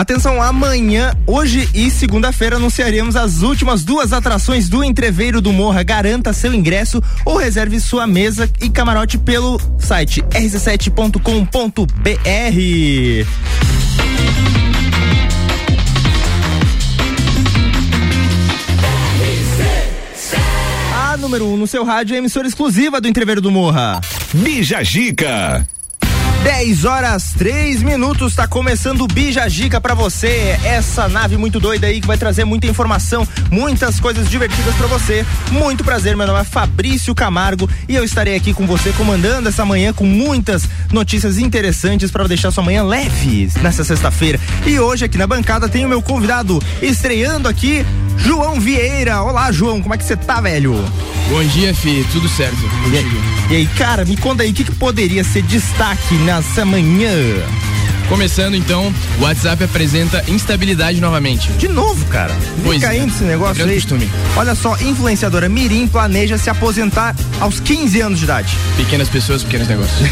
Atenção, amanhã, hoje e segunda-feira anunciaremos as últimas duas atrações do Entreveiro do Morra. Garanta seu ingresso ou reserve sua mesa e camarote pelo site rc7.com.br. A número 1 um no seu rádio é emissora exclusiva do Entreveiro do Morra. Bija. 10 horas 3 minutos, tá começando o Bija Gica pra você. Essa nave muito doida aí que vai trazer muita informação, muitas coisas divertidas para você. Muito prazer, meu nome é Fabrício Camargo e eu estarei aqui com você comandando essa manhã com muitas notícias interessantes para deixar sua manhã leve nessa sexta-feira. E hoje aqui na bancada tem o meu convidado estreando aqui, João Vieira. Olá, João, como é que você tá, velho? Bom dia, Fi, tudo certo. E aí, e aí, cara, me conta aí, o que, que poderia ser destaque nessa manhã? Começando então, o WhatsApp apresenta instabilidade novamente. De novo, cara. Pois caindo é. esse negócio Grande aí. costume. Olha só, influenciadora Mirim planeja se aposentar aos 15 anos de idade. Pequenas pessoas, pequenos negócios.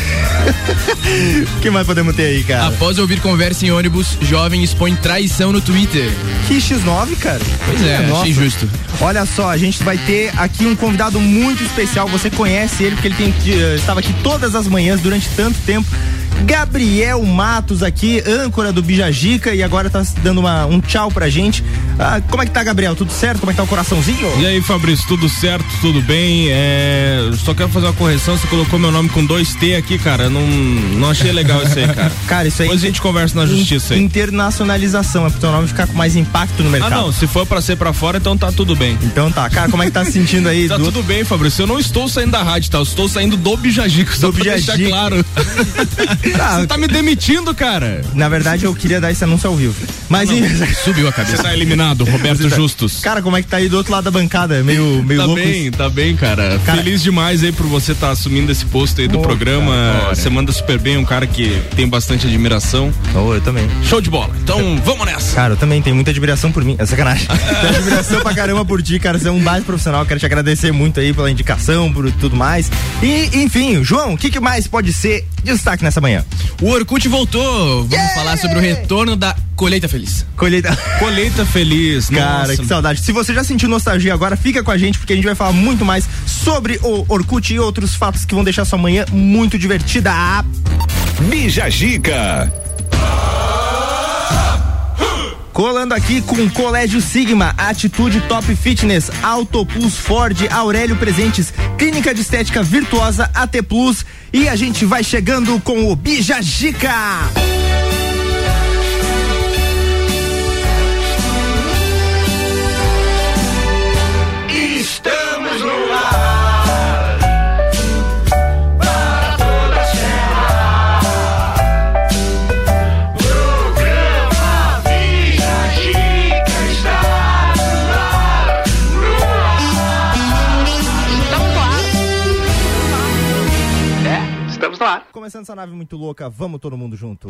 O que mais podemos ter aí, cara? Após ouvir conversa em ônibus, jovem expõe traição no Twitter. Que X9, cara. Pois é, Nossa. achei justo. Olha só, a gente vai ter aqui um convidado muito especial. Você conhece ele porque ele tem, eh, estava aqui todas as manhãs durante tanto tempo. Gabriel Matos aqui, âncora do Bijagica e agora tá dando uma, um tchau pra gente. Ah, como é que tá, Gabriel? Tudo certo? Como é que tá o coraçãozinho? E aí, Fabrício, tudo certo, tudo bem? É, só quero fazer uma correção, você colocou meu nome com dois T aqui, cara. Não, não achei legal isso aí, cara. Cara, isso aí. Depois a gente conversa na justiça aí. Internacionalização, é pro teu nome ficar com mais impacto no Ah, mercado. não, se for pra ser pra fora, então tá tudo bem. Então tá, cara, como é que tá se sentindo aí? Tá do- tudo bem, Fabrício. Eu não estou saindo da rádio, tá? Eu estou saindo do Bijagico, só Do pra deixar Bijagico. claro. Ah, Você tá me demitindo, cara. Na verdade, eu queria dar esse anúncio ao vivo. Mas Subiu a Você cabeça. tá eliminado, Roberto Tá- Justus. Cara, como é que tá aí do outro lado da bancada? Meio, meio Tá louco. bem, tá bem, cara. Cara- Feliz demais aí por você estar assumindo esse posto aí do Ô, programa. cara, você manda super bem, um cara que tem bastante admiração. Oh, eu também. Show de bola. Então, vamos nessa. Cara, eu também tenho muita admiração por mim. É sacanagem. tenho admiração pra caramba por ti, cara. Você é um baita profissional. Quero te agradecer muito aí pela indicação, por tudo mais. E, enfim, João, o que, que mais pode ser destaque nessa manhã? O Orkut voltou. Vamos Yeah! falar sobre o retorno da colheita feliz. Colheita. Colheita feliz, Cara, nossa. que saudade. Se você já sentiu nostalgia agora, fica com a gente, porque a gente vai falar muito mais sobre o Orkut e outros fatos que vão deixar sua manhã muito divertida. Bija Gica. Colando aqui com Colégio Sigma, Atitude Top Fitness, Autoplus Ford, Aurélio Presentes, Clínica de Estética Virtuosa, AT Plus e a gente vai chegando com o Bija Gica. Começando essa nave muito louca, vamos todo mundo junto.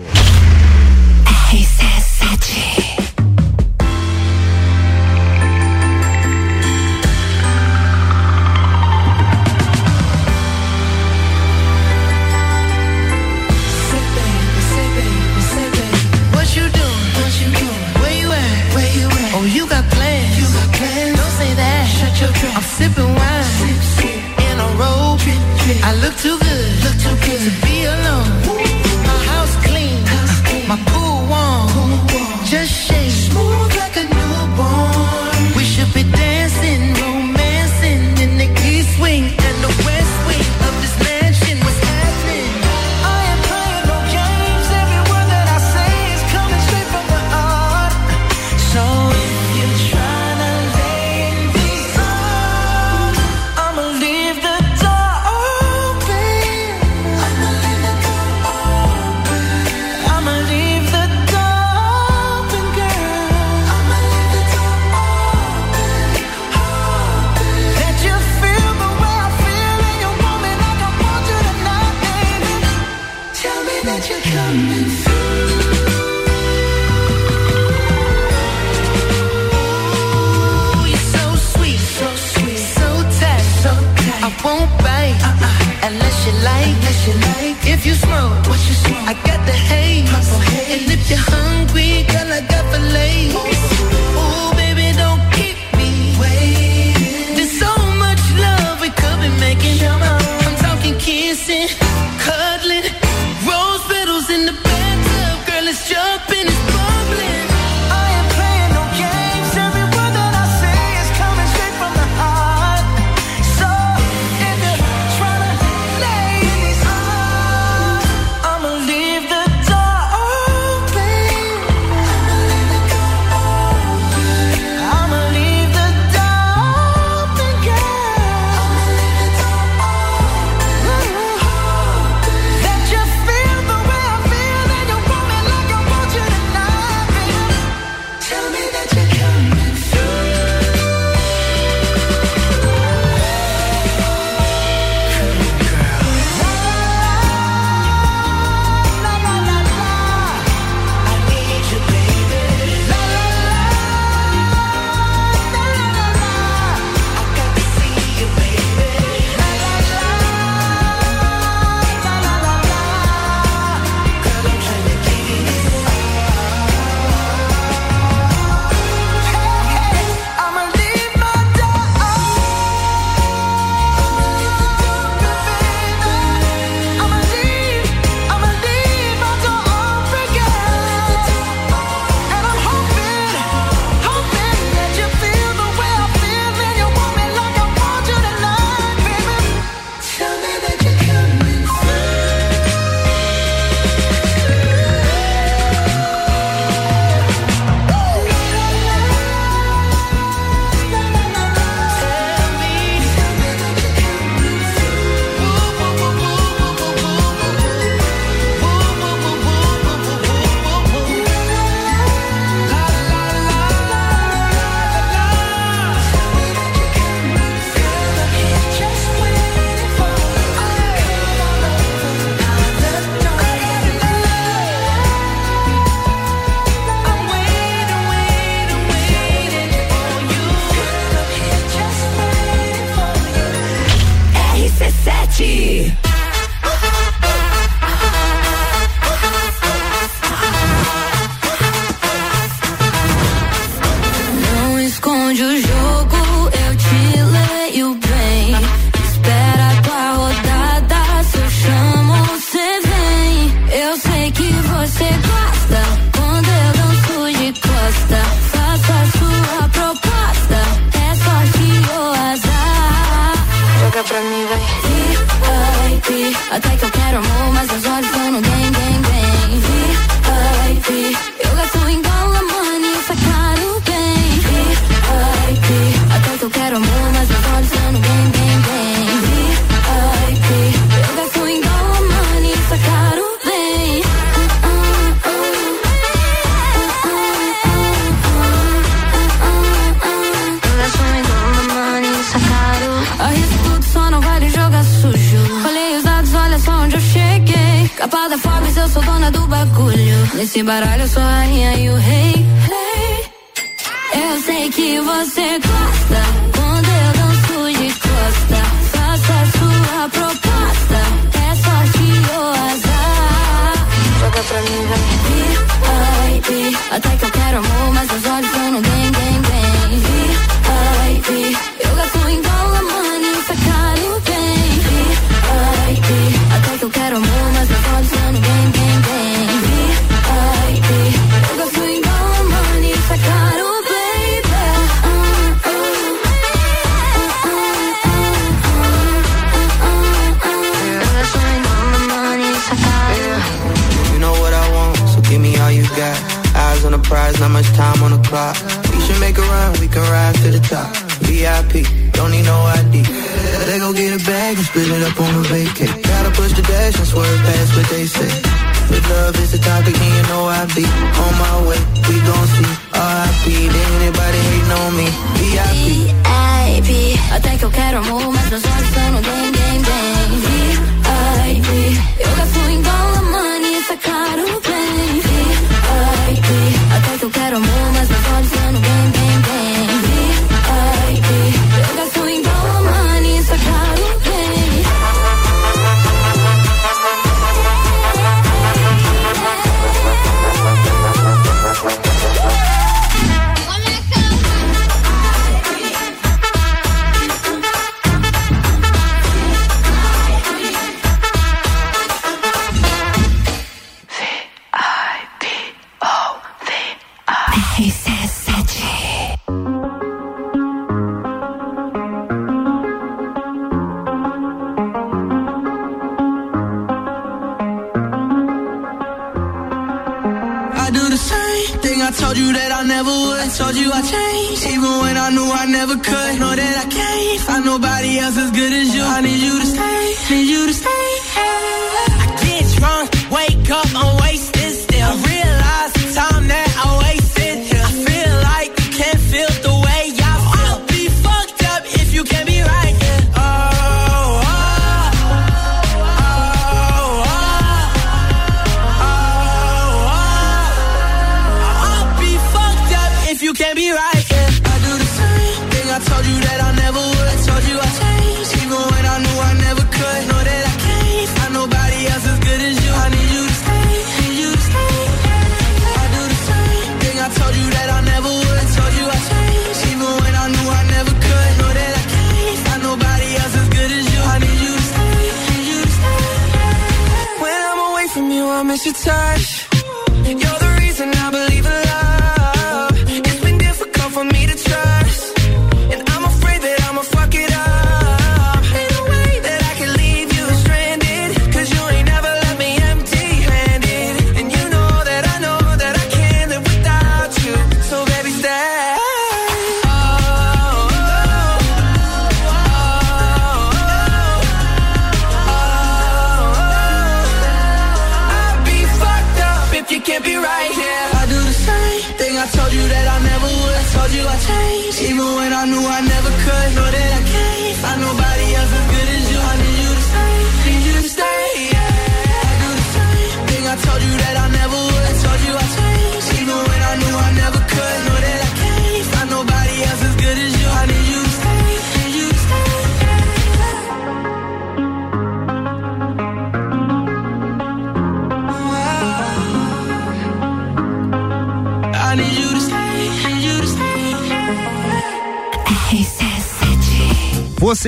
You. To stay, need you to stay.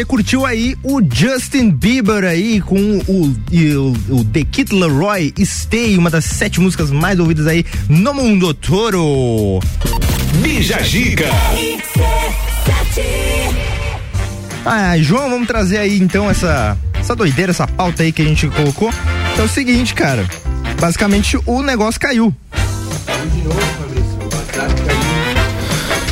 Você curtiu aí o Justin Bieber aí com o, e o, o The Kid Leroy Stay, uma das sete músicas mais ouvidas aí no mundo todo. Bija Gica. Ah, João, vamos trazer aí então essa, essa doideira, essa pauta aí que a gente colocou. É o seguinte, cara. Basicamente o negócio caiu.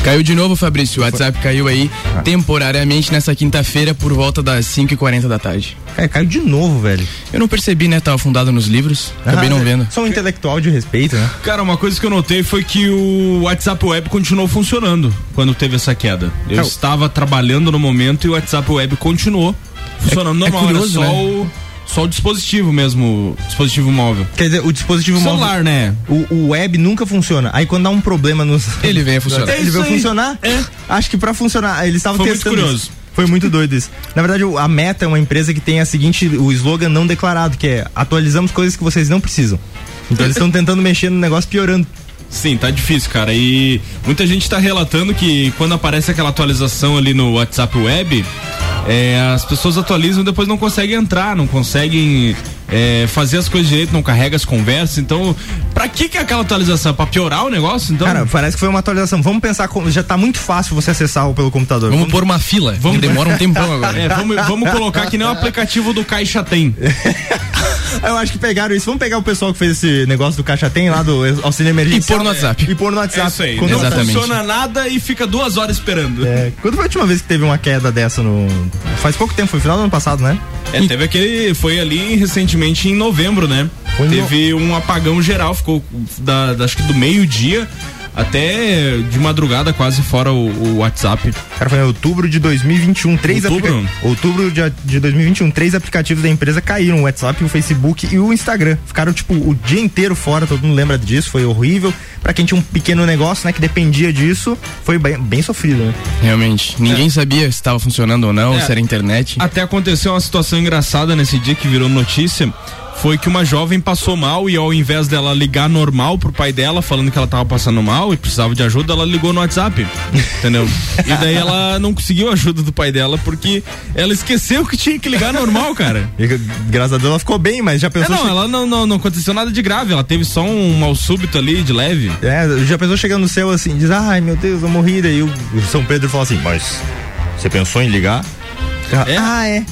Caiu de novo, Fabrício. O WhatsApp caiu aí Ah. temporariamente nessa quinta-feira por volta das 5h40 da tarde. Cara, caiu de novo, velho. Eu não percebi, né? Tava fundado nos livros. Acabei Ah, não vendo. Sou um intelectual de respeito, né? Cara, uma coisa que eu notei foi que o WhatsApp Web continuou funcionando quando teve essa queda. Eu Então- estava trabalhando no momento e o WhatsApp Web continuou funcionando é normal. curioso, era só, né? o, só o dispositivo mesmo, o dispositivo móvel. Quer dizer, o dispositivo Celular, móvel. né? O, o web nunca funciona. Aí quando dá um problema nos. Ele vem a funcionar. Ele É isso veio aí. funcionar? É. Acho que pra funcionar. Eles estavam Foi muito testando. curioso. isso. Foi muito doido isso. Na verdade, o- a Meta é uma empresa que tem a seguinte, o slogan não declarado, que é atualizamos coisas que vocês não precisam. Então eles estão tentando mexer no negócio piorando. Sim, tá difícil, cara. E muita gente tá relatando que quando aparece aquela atualização ali no WhatsApp Web, é, as pessoas atualizam e depois não conseguem entrar, não conseguem é, fazer as coisas direito, não carrega as conversas. Então, pra que que é aquela atualização? Pra piorar o negócio? Então, Cara, parece que foi uma atualização. Vamos pensar como já tá muito fácil você acessar o pelo computador. Vamos pôr uma fila. Vamos- que demora um tempão agora. é, vamos, vamos colocar que nem o aplicativo do Caixa tem. Eu acho que pegaram isso. Vamos pegar o pessoal que fez esse negócio do caixa tem lá do auxílio emergencial. E pôr no WhatsApp. E pôr no É WhatsApp. isso aí. Quando- Não Exatamente. funciona nada e fica duas horas esperando. É, quando foi a última vez que teve uma queda dessa no. Faz pouco tempo, foi final do ano passado, né? É, teve aquele. Foi ali recentemente em novembro, né? Foi no- teve um apagão geral, ficou da- acho que do meio-dia até de madrugada quase fora o, o WhatsApp. Cara, foi em outubro de 2021. Três Outubro? aplica- Outubro de, de 2021. Três aplicativos da empresa caíram: o WhatsApp, o Facebook e o Instagram. Ficaram, tipo, o dia inteiro fora, todo mundo lembra disso, foi horrível. Pra quem tinha um pequeno negócio, né, que dependia disso, foi bem, bem sofrido, né? Realmente. Ninguém sabia se estava funcionando ou não, É. se era internet. Até aconteceu uma situação engraçada nesse dia que virou notícia. Foi que uma jovem passou mal e ao invés dela ligar normal pro pai dela, falando que ela tava passando mal e precisava de ajuda, ela ligou no WhatsApp. Entendeu? E daí ela não conseguiu a ajuda do pai dela porque ela esqueceu que tinha que ligar normal, cara. E, graças a Deus ela ficou bem, mas já É, pensou. não, che- ela não, não, não aconteceu nada de grave, ela teve só um mal súbito ali de leve. É, já pensou chegando no céu assim, diz, ai meu Deus, eu morri. Daí o o São Pedro fala assim, mas você pensou em ligar? É? Ah, é.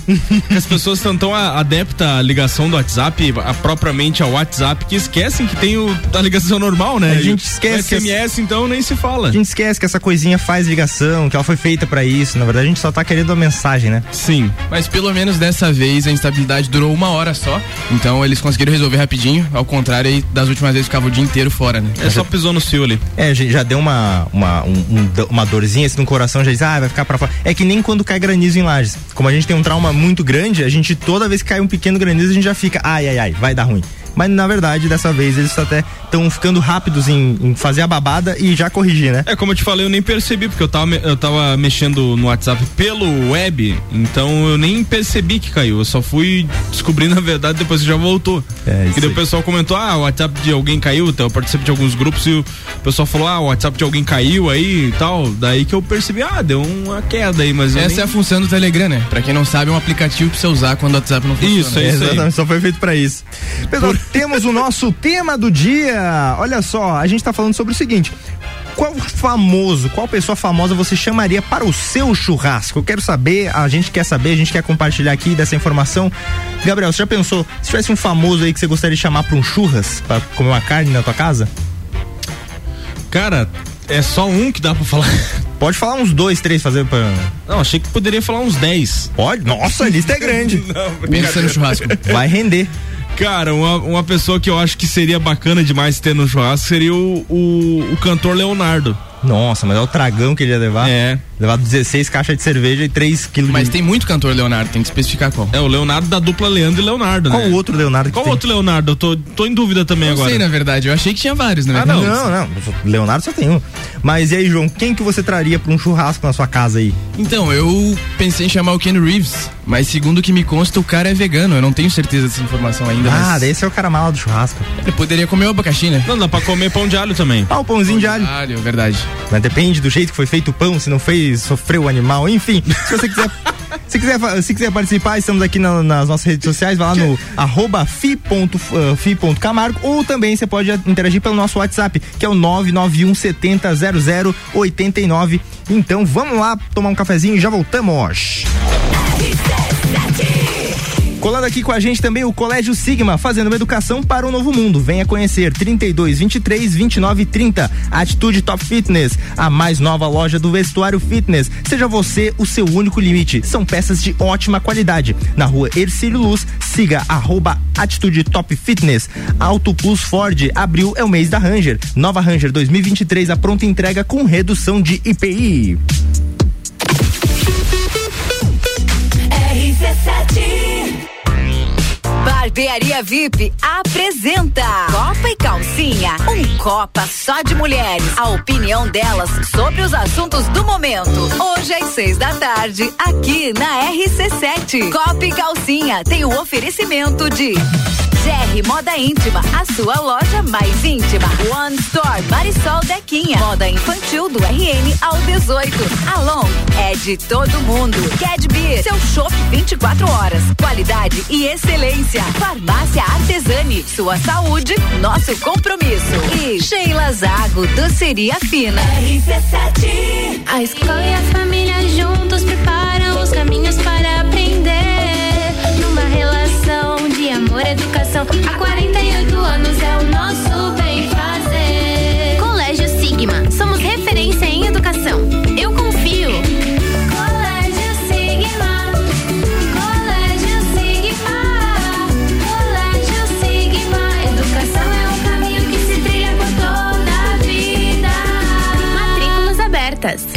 As pessoas estão tão adeptas à ligação do WhatsApp, a, propriamente ao WhatsApp, que esquecem que tem o, a ligação normal, né? A gente o esquece que SMS, então, nem se fala. A gente esquece que essa coisinha faz ligação, que ela foi feita pra isso. Na verdade, a gente só tá querendo a mensagem, né? Sim. Mas pelo menos dessa vez a instabilidade durou uma hora só. Então eles conseguiram resolver rapidinho. Ao contrário aí das últimas vezes ficava o dia inteiro fora, né? É só pisou no cio ali. É, já deu uma, uma, um- um uma dorzinha assim no coração, já diz, ah, vai ficar pra fora. É que nem quando cai granizo em lajes. Como a gente tem um trauma muito grande, a gente, toda vez que cai um pequeno granizo, a gente já fica, ai, ai, ai, vai dar ruim. Mas na verdade, dessa vez, eles até estão ficando rápidos em, em fazer a babada e já corrigir, né? É, como eu te falei, eu nem percebi, porque eu tava, eu tava mexendo no WhatsApp pelo web, então eu nem percebi que caiu. Eu só fui descobrir, na verdade, depois que já voltou. É, isso e daí o aí. pessoal comentou, ah, o WhatsApp de alguém caiu, então eu participo de alguns grupos e o pessoal falou, ah, o WhatsApp de alguém caiu aí e tal. Daí que eu percebi, ah, deu uma queda aí, mas Essa nem... é a função do Telegram, né? Pra quem não sabe, é um aplicativo pra você usar quando o WhatsApp não funciona. Isso, é isso aí. Exatamente, só foi feito pra isso. Pessoal, temos o nosso tema do dia. Olha só, a gente tá falando sobre o seguinte. Qual famoso, qual pessoa famosa você chamaria para o seu churrasco? Eu quero saber, a gente quer saber, a gente quer compartilhar aqui dessa informação. Gabriel, você já pensou, se tivesse um famoso aí que você gostaria de chamar para um churras, para comer uma carne na tua casa? Cara, é só um que dá pra falar. Pode falar uns dois, três, fazer pra... Não, achei que poderia falar uns 10. Pode? Nossa, a lista é grande. Pensa no churrasco. Vai render. Cara, uma, uma pessoa que eu acho que seria bacana demais ter no churrasco seria o, o, o cantor Leonardo. Nossa, mas é o tragão que ele ia levar. É. Levar 16 caixas de cerveja e 3 quilos Mas de... tem muito cantor Leonardo, tem que especificar qual. É o Leonardo da dupla Leandro e Leonardo, Qual né? o outro Leonardo que Qual tem? outro Leonardo? Eu tô, tô em dúvida também Não agora. sei, na verdade. Eu achei que tinha vários, na Ah, verdade. Não, não, Leonardo só tem um. Mas e aí, João, quem que você traria pra um churrasco na sua casa aí? Então, eu pensei em chamar o Ken Reeves, mas segundo o que me consta, o cara é vegano. Eu não tenho certeza dessa informação ainda. Ah, mas esse é o cara mala do churrasco. Ele poderia comer o abacaxi, né? Não, dá pra comer pão de alho também. Ah, o pãozinho de alho. Alho, verdade. Mas depende do jeito que foi feito o pão, se não fez, sofreu o animal, enfim. Se você quiser. Se quiser, se quiser participar, estamos aqui na- nas nossas redes sociais, vai lá no arroba Camargo ou também você pode interagir pelo nosso WhatsApp, que é o 991 70 00 89. Então vamos lá tomar um cafezinho e já voltamos. Colando aqui com a gente também o Colégio Sigma, fazendo uma educação para o novo mundo. Venha conhecer 32 23 29 30. Atitude Top Fitness, a mais nova loja do vestuário fitness. Seja você o seu único limite. São peças de ótima qualidade. Na rua Ercílio Luz, siga arroba Atitude Top Fitness. Auto Plus Ford, abril é o mês da Ranger. Nova Ranger 2023, a pronta entrega com redução de IPI. Barbearia VIP apresenta Copa e Calcinha, um Copa só de mulheres. A opinião delas sobre os assuntos do momento. Hoje às seis da tarde, aqui na RC7. Copa e Calcinha tem o oferecimento de GR Moda Íntima, a sua loja mais íntima. One Store, Marisol Dequinha. Moda infantil do RN ao 18. Alon é de todo mundo. Cad Beer, seu chopp 24 horas. Qualidade e excelência. Farmácia Artesani, sua saúde, nosso compromisso. E Sheila Zago, doceria fina. RC7. A escola e a família juntos preparam os caminhos para aprender. Numa relação de amor e educação. Há 48 anos é o nosso Purpose.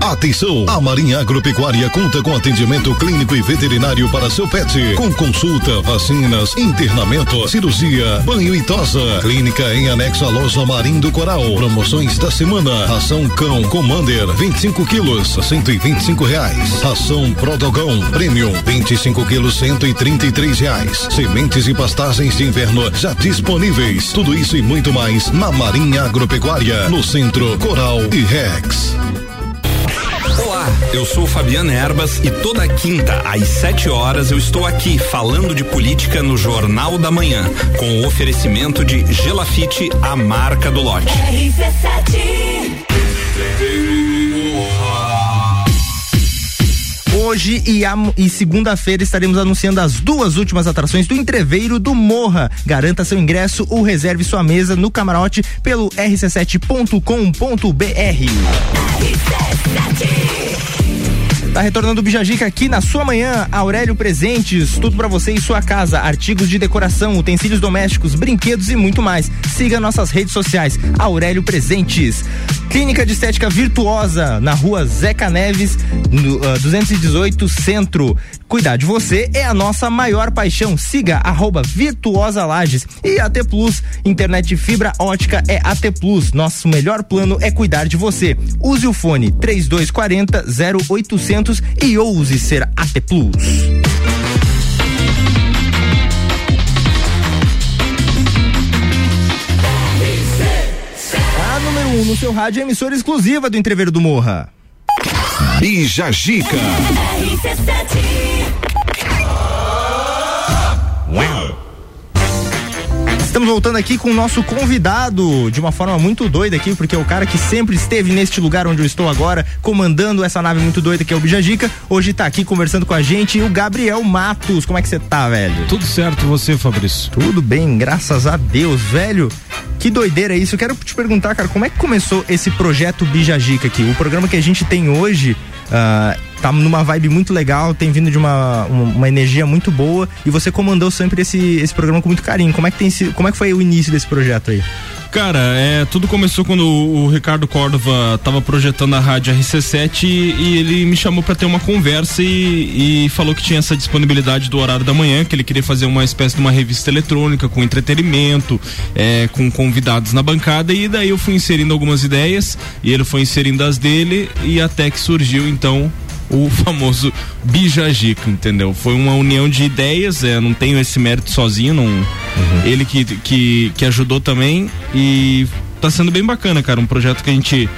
Atenção! A Marinha Agropecuária conta com atendimento clínico e veterinário para seu pet, com consulta, vacinas, internamento, cirurgia, banho e tosa. Clínica em anexo à loja Marim do Coral. Promoções da semana: ração cão Commander 25 quilos 125 reais. Ração Prodogão Premium 25 quilos 133 reais. Sementes e pastagens de inverno já disponíveis. Tudo isso e muito mais na Marinha Agropecuária, no centro Coral e Rex. Eu sou Fabiana Erbas e toda quinta às 7 horas eu estou aqui falando de política no Jornal da Manhã, com o oferecimento de Gelafite, a marca do lote. Hoje e, e segunda-feira estaremos anunciando as duas últimas atrações do Entreveiro do Morra. Garanta seu ingresso ou reserve sua mesa no camarote pelo rc7.com.br. Tá retornando o Bijagica aqui na sua manhã. Aurélio Presentes, tudo pra você e sua casa. Artigos de decoração, utensílios domésticos, brinquedos e muito mais. Siga nossas redes sociais. Aurélio Presentes. Clínica de Estética Virtuosa, na rua Zeca Neves, no, ah, 218 Centro. Cuidar de você é a nossa maior paixão. Siga arroba Virtuosa Lages. E AT Plus, internet fibra ótica é AT Plus. Nosso melhor plano é cuidar de você. Use o fone 3240 0800 e ouse ser AT Plus. A número 1 um no seu rádio é emissora exclusiva do Entreveiro do Morra. Bija Gica. Estamos voltando aqui com o nosso convidado de uma forma muito doida aqui, porque é o cara que sempre esteve neste lugar onde eu estou agora, comandando essa nave muito doida que é o Bijagica. Hoje tá aqui conversando com a gente o Gabriel Matos. Como é que você tá, velho? Tudo certo, você, Fabrício? Tudo bem, graças a Deus, velho. Que doideira isso. Eu quero te perguntar, cara, como é que começou esse projeto Bijagica aqui? O programa que a gente tem hoje ah, tá numa vibe muito legal, tem vindo de uma, uma, energia muito boa e você comandou sempre esse, esse programa com muito carinho. Como é que tem como é que foi o início desse projeto aí? Cara, é, tudo começou quando o, o Ricardo Córdova tava projetando a rádio RC7 e, e ele me chamou para ter uma conversa e, e falou que tinha essa disponibilidade do horário da manhã, que ele queria fazer uma espécie de uma revista eletrônica com entretenimento, é, com convidados na bancada e daí eu fui inserindo algumas ideias e ele foi inserindo as dele e até que surgiu então o famoso Bijagica, entendeu? Foi uma união de ideias, é, não tenho esse mérito sozinho, não, ele que, que, que ajudou também e tá sendo bem bacana, cara, um projeto que a gente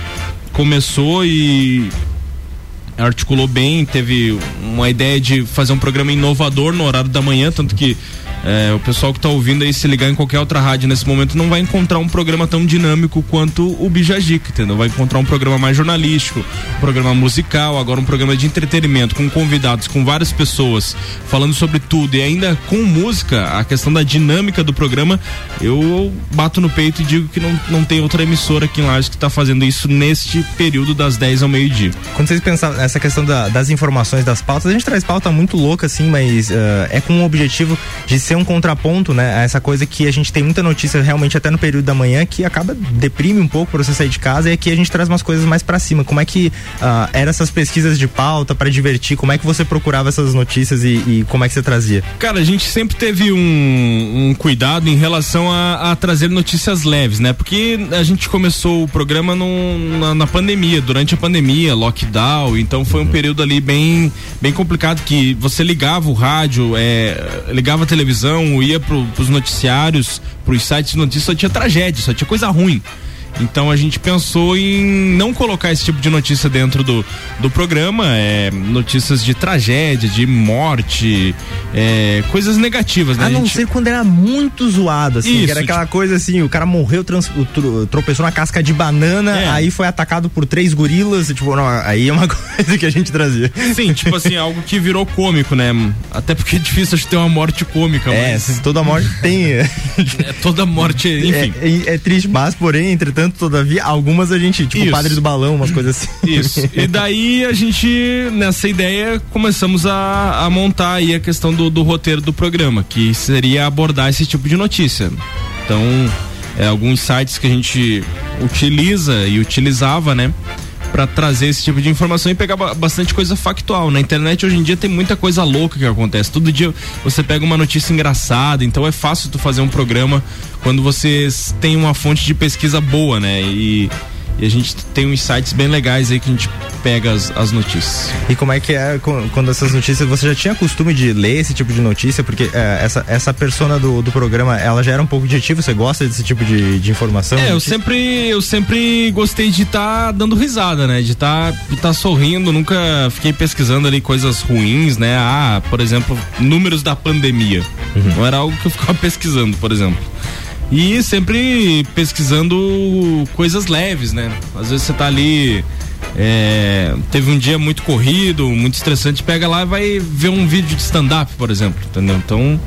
começou e articulou bem, teve uma ideia de fazer um programa inovador no horário da manhã, tanto que é, o pessoal que tá ouvindo aí, se ligar em qualquer outra rádio nesse momento, não vai encontrar um programa tão dinâmico quanto o Bijagica, entendeu? Vai encontrar um programa mais jornalístico, um programa musical, agora um programa de entretenimento, com convidados, com várias pessoas, falando sobre tudo e ainda com música, a questão da dinâmica do programa, eu bato no peito e digo que não, não tem outra emissora aqui em Lages que tá fazendo isso neste período das 10 ao meio-dia. Quando vocês pensam nessa questão da- das informações das pautas, a gente traz pauta muito louca, assim, mas ah, é com o objetivo de ser um contraponto, né? Essa coisa que a gente tem muita notícia realmente até no período da manhã que acaba deprime um pouco pra você sair de casa e aqui a gente traz umas coisas mais pra cima. Como é que ah, eram essas pesquisas de pauta pra divertir? Como é que você procurava essas notícias e, e como é que você trazia? Cara, a gente sempre teve um, um cuidado em relação a, a trazer notícias leves, né? Porque a gente começou o programa num- na, na pandemia, durante a pandemia, lockdown, então foi um período ali bem, bem complicado que você ligava o rádio, é, ligava a televisão, ia pro, pros noticiários, pros sites de notícias, só tinha tragédia, só tinha coisa ruim. Então a gente pensou em não colocar esse tipo de notícia dentro do, do programa, é, notícias de tragédia, de morte, é, coisas negativas, né? A não gente... ser quando era muito zoado, assim, Isso, que era aquela coisa assim, o cara morreu, trans- tropeçou na casca de banana, É. aí foi atacado por três gorilas, e, tipo, não, aí é uma coisa que a gente trazia. Sim, tipo assim, algo que virou cômico, né? Até porque é difícil de ter uma morte cômica, É, mas toda morte tem. é, toda morte, enfim. É, é- é triste, mas, porém, entretanto, todavia, algumas a gente, tipo, o Isso. padre do balão, umas coisas assim. Isso. E daí a gente, nessa ideia, começamos a, a montar aí a questão do, do roteiro do programa, que seria abordar esse tipo de notícia. Então, é, alguns sites que a gente utiliza e utilizava, né? Pra trazer esse tipo de informação e pegar ba- bastante coisa factual. Na internet hoje em dia tem muita coisa louca que acontece. Todo dia você pega uma notícia engraçada, então é fácil tu fazer um programa quando você s- tem uma fonte de pesquisa boa, né? E, e a gente tem uns sites bem legais aí que a gente pega as, as notícias. E como é que é quando essas notícias, você já tinha costume de ler esse tipo de notícia? Porque é, essa, essa persona do, do programa, ela já era um pouco objetiva, você gosta desse tipo de, de informação? É, eu sempre, eu sempre gostei de estar dando risada, né? De estar de tá sorrindo, nunca fiquei pesquisando ali coisas ruins, né? Ah, por exemplo, números da pandemia. Não era algo que eu ficava pesquisando, por exemplo. E sempre pesquisando coisas leves, né? Às vezes você tá ali. é, teve um dia muito corrido, muito estressante, pega lá e vai ver um vídeo de stand-up, por exemplo, entendeu? Então.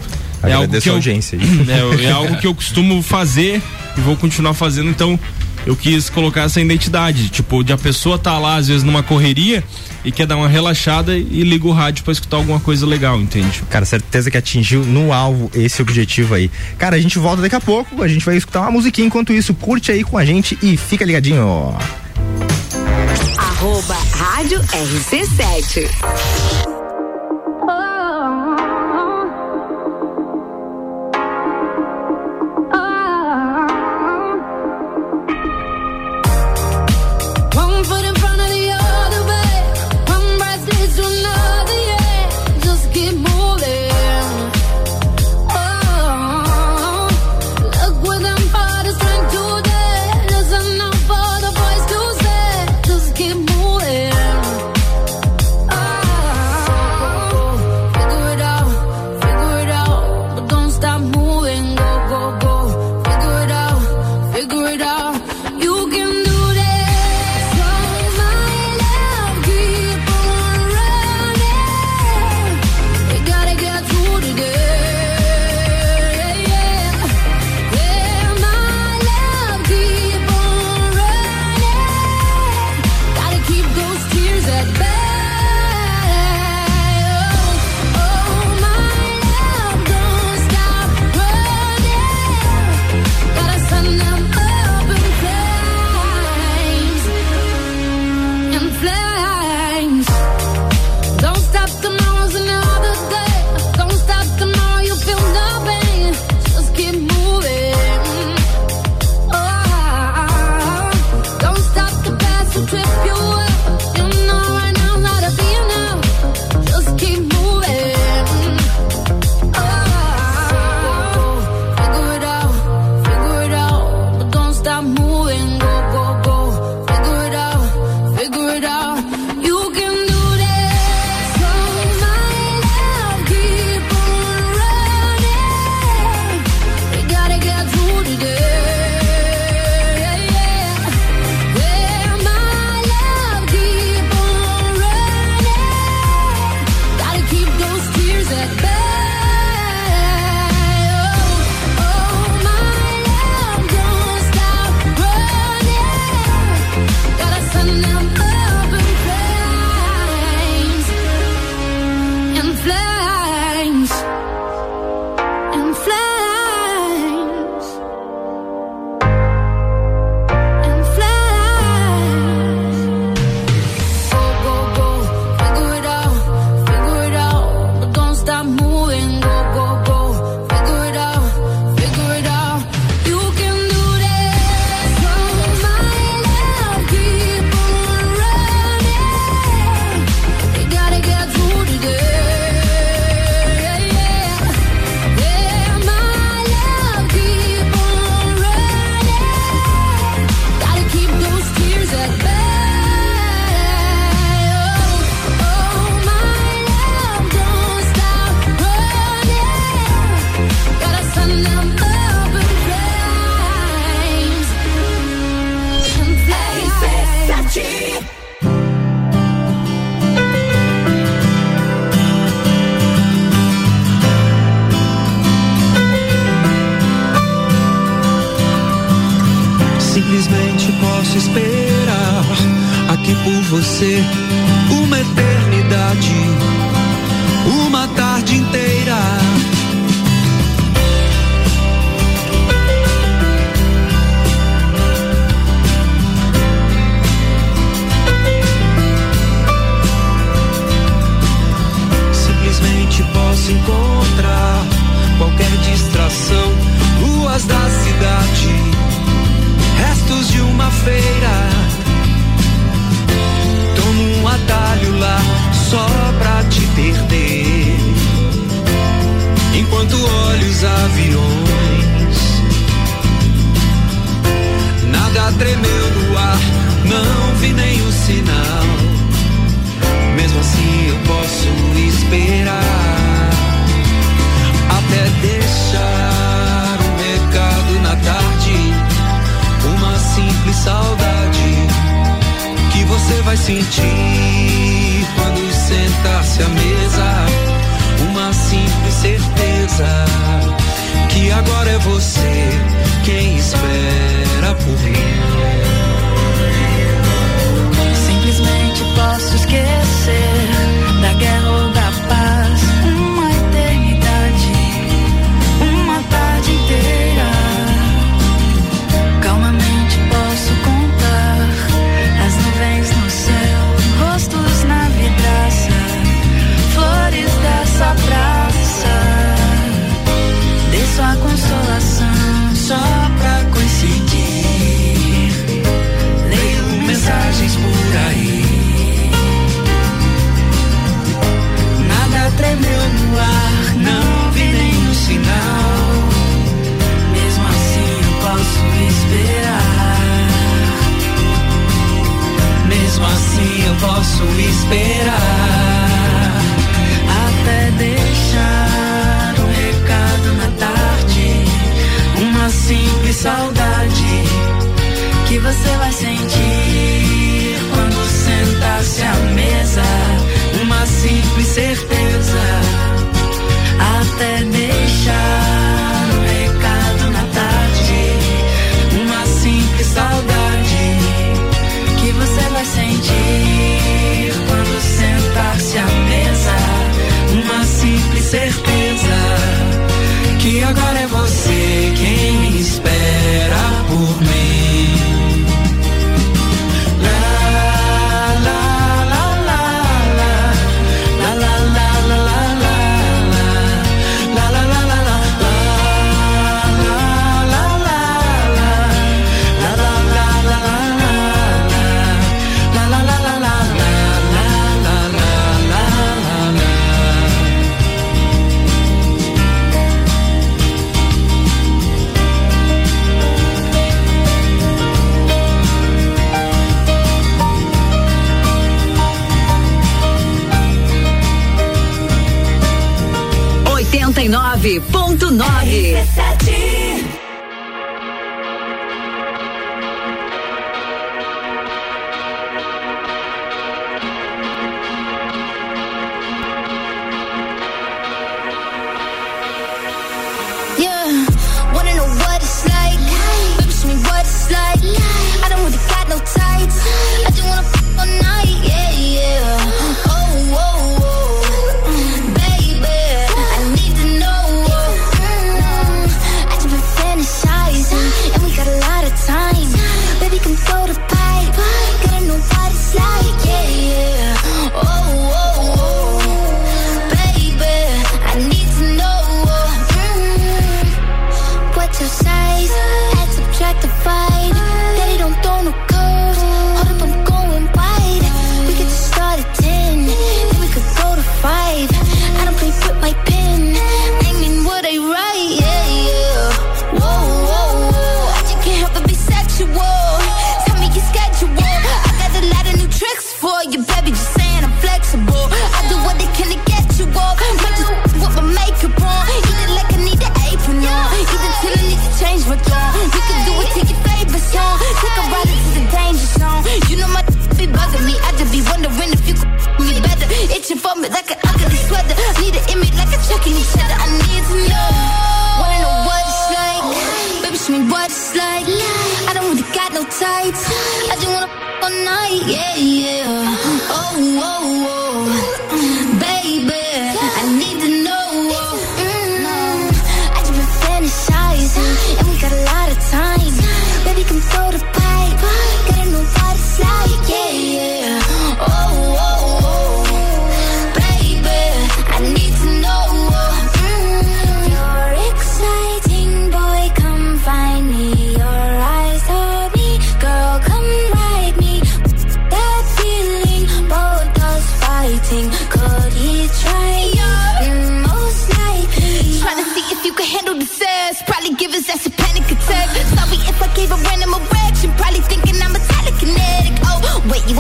É algo, que eu, é, é algo que eu costumo fazer e vou continuar fazendo, então eu quis colocar essa identidade, tipo, de a pessoa tá lá às vezes numa correria e quer dar uma relaxada e liga o rádio pra escutar alguma coisa legal, entende? Cara, certeza que atingiu no alvo esse objetivo aí. Cara, a gente volta daqui a pouco, a gente vai escutar uma musiquinha enquanto isso. Curte aí com a gente e fica ligadinho. Arroba Rádio RC7.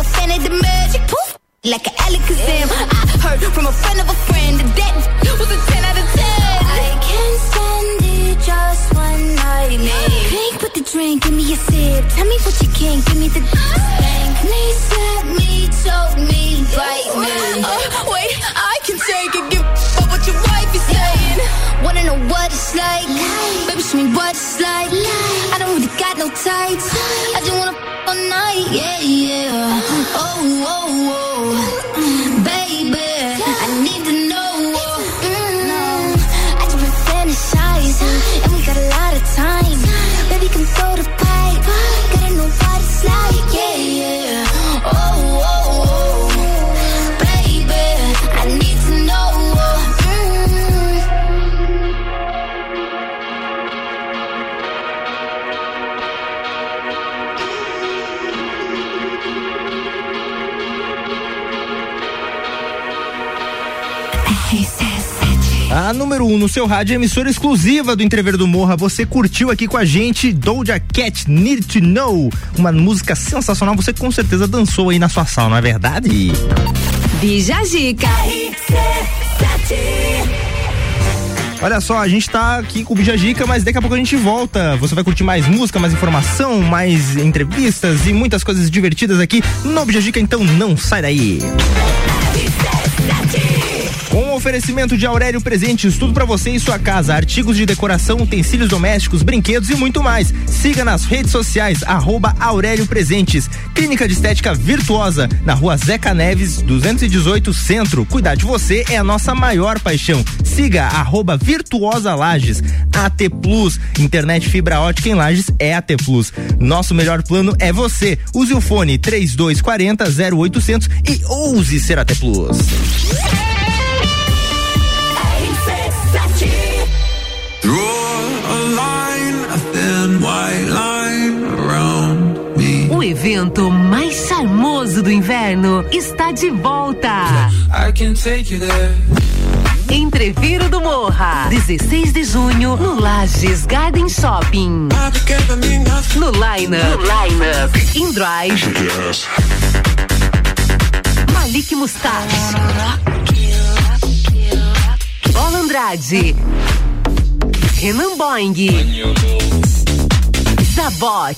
A fan the magic? Poof. Like an Alakazam. I heard from a friend of a friend that was a 10 out of 10. I can't stand it, just one night. man. Drink with the drink, give me a sip. Tell me what you can, give me the Spank me, slap me, choke me, bite me. Uh, wait, I can take it. Give but what your wife is saying. Wanna know what it's like? Baby, show me what it's like. I don't really got no tights. I just wanna yeah, yeah. Oh, oh, oh. A número 1 um no seu rádio, emissora exclusiva do Entrever do Morra. Você curtiu aqui com a gente Doja Cat Need to Know, uma música sensacional. Você com certeza dançou aí na sua sala, não é verdade? Bija Zica. Olha só, a gente tá aqui com o Bijagica, mas daqui a pouco a gente volta. Você vai curtir mais música, mais informação, mais entrevistas e muitas coisas divertidas aqui no Bijagica, então não sai daí. O oferecimento de Aurélio Presentes, tudo pra você e sua casa, artigos de decoração, utensílios domésticos, brinquedos e muito mais. Siga nas redes sociais, arroba Aurélio Presentes. Clínica de Estética Virtuosa, na rua Zeca Neves, 218 Centro. Cuidar de você é a nossa maior paixão. Siga arroba Virtuosa Lages. AT Plus, internet fibra ótica em Lages é AT Plus. Nosso melhor plano é você. Use o fone 3240 0800 e ouse ser AT Plus. Evento mais charmoso do inverno está de volta. Entreviro do Morra, 16 de junho, no Lages Garden Shopping. No Line Up, no line -up. In Drive, Malik Mustache, Bola Andrade, Renan Boing, Zabot,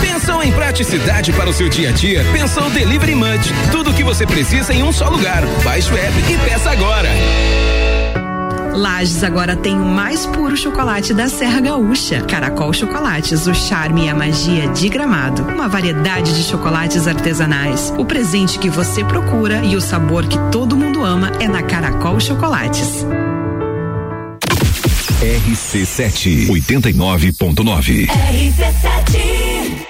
Pensou em praticidade para o seu dia a dia? Pensou Delivery Munch. Tudo o que você precisa em um só lugar. Baixe o app e peça agora. Lages agora tem o mais puro chocolate da Serra Gaúcha. Caracol Chocolates, o charme e a magia de Gramado. Uma variedade de chocolates artesanais. O presente que você procura e o sabor que todo mundo ama é na Caracol Chocolates. RC7 89.9. RC7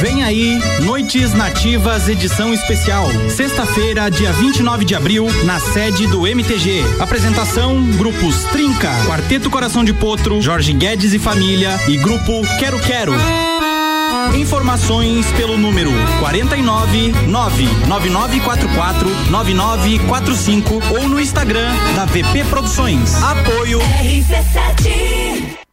Vem aí, Noites Nativas edição especial. Sexta-feira, dia 29 de abril, na sede do MTG. Apresentação: grupos Trinca, Quarteto Coração de Potro, Jorge Guedes e Família e grupo Quero Quero. Informações pelo número 49 99944 9945 ou no Instagram da VP Produções. Apoio RC7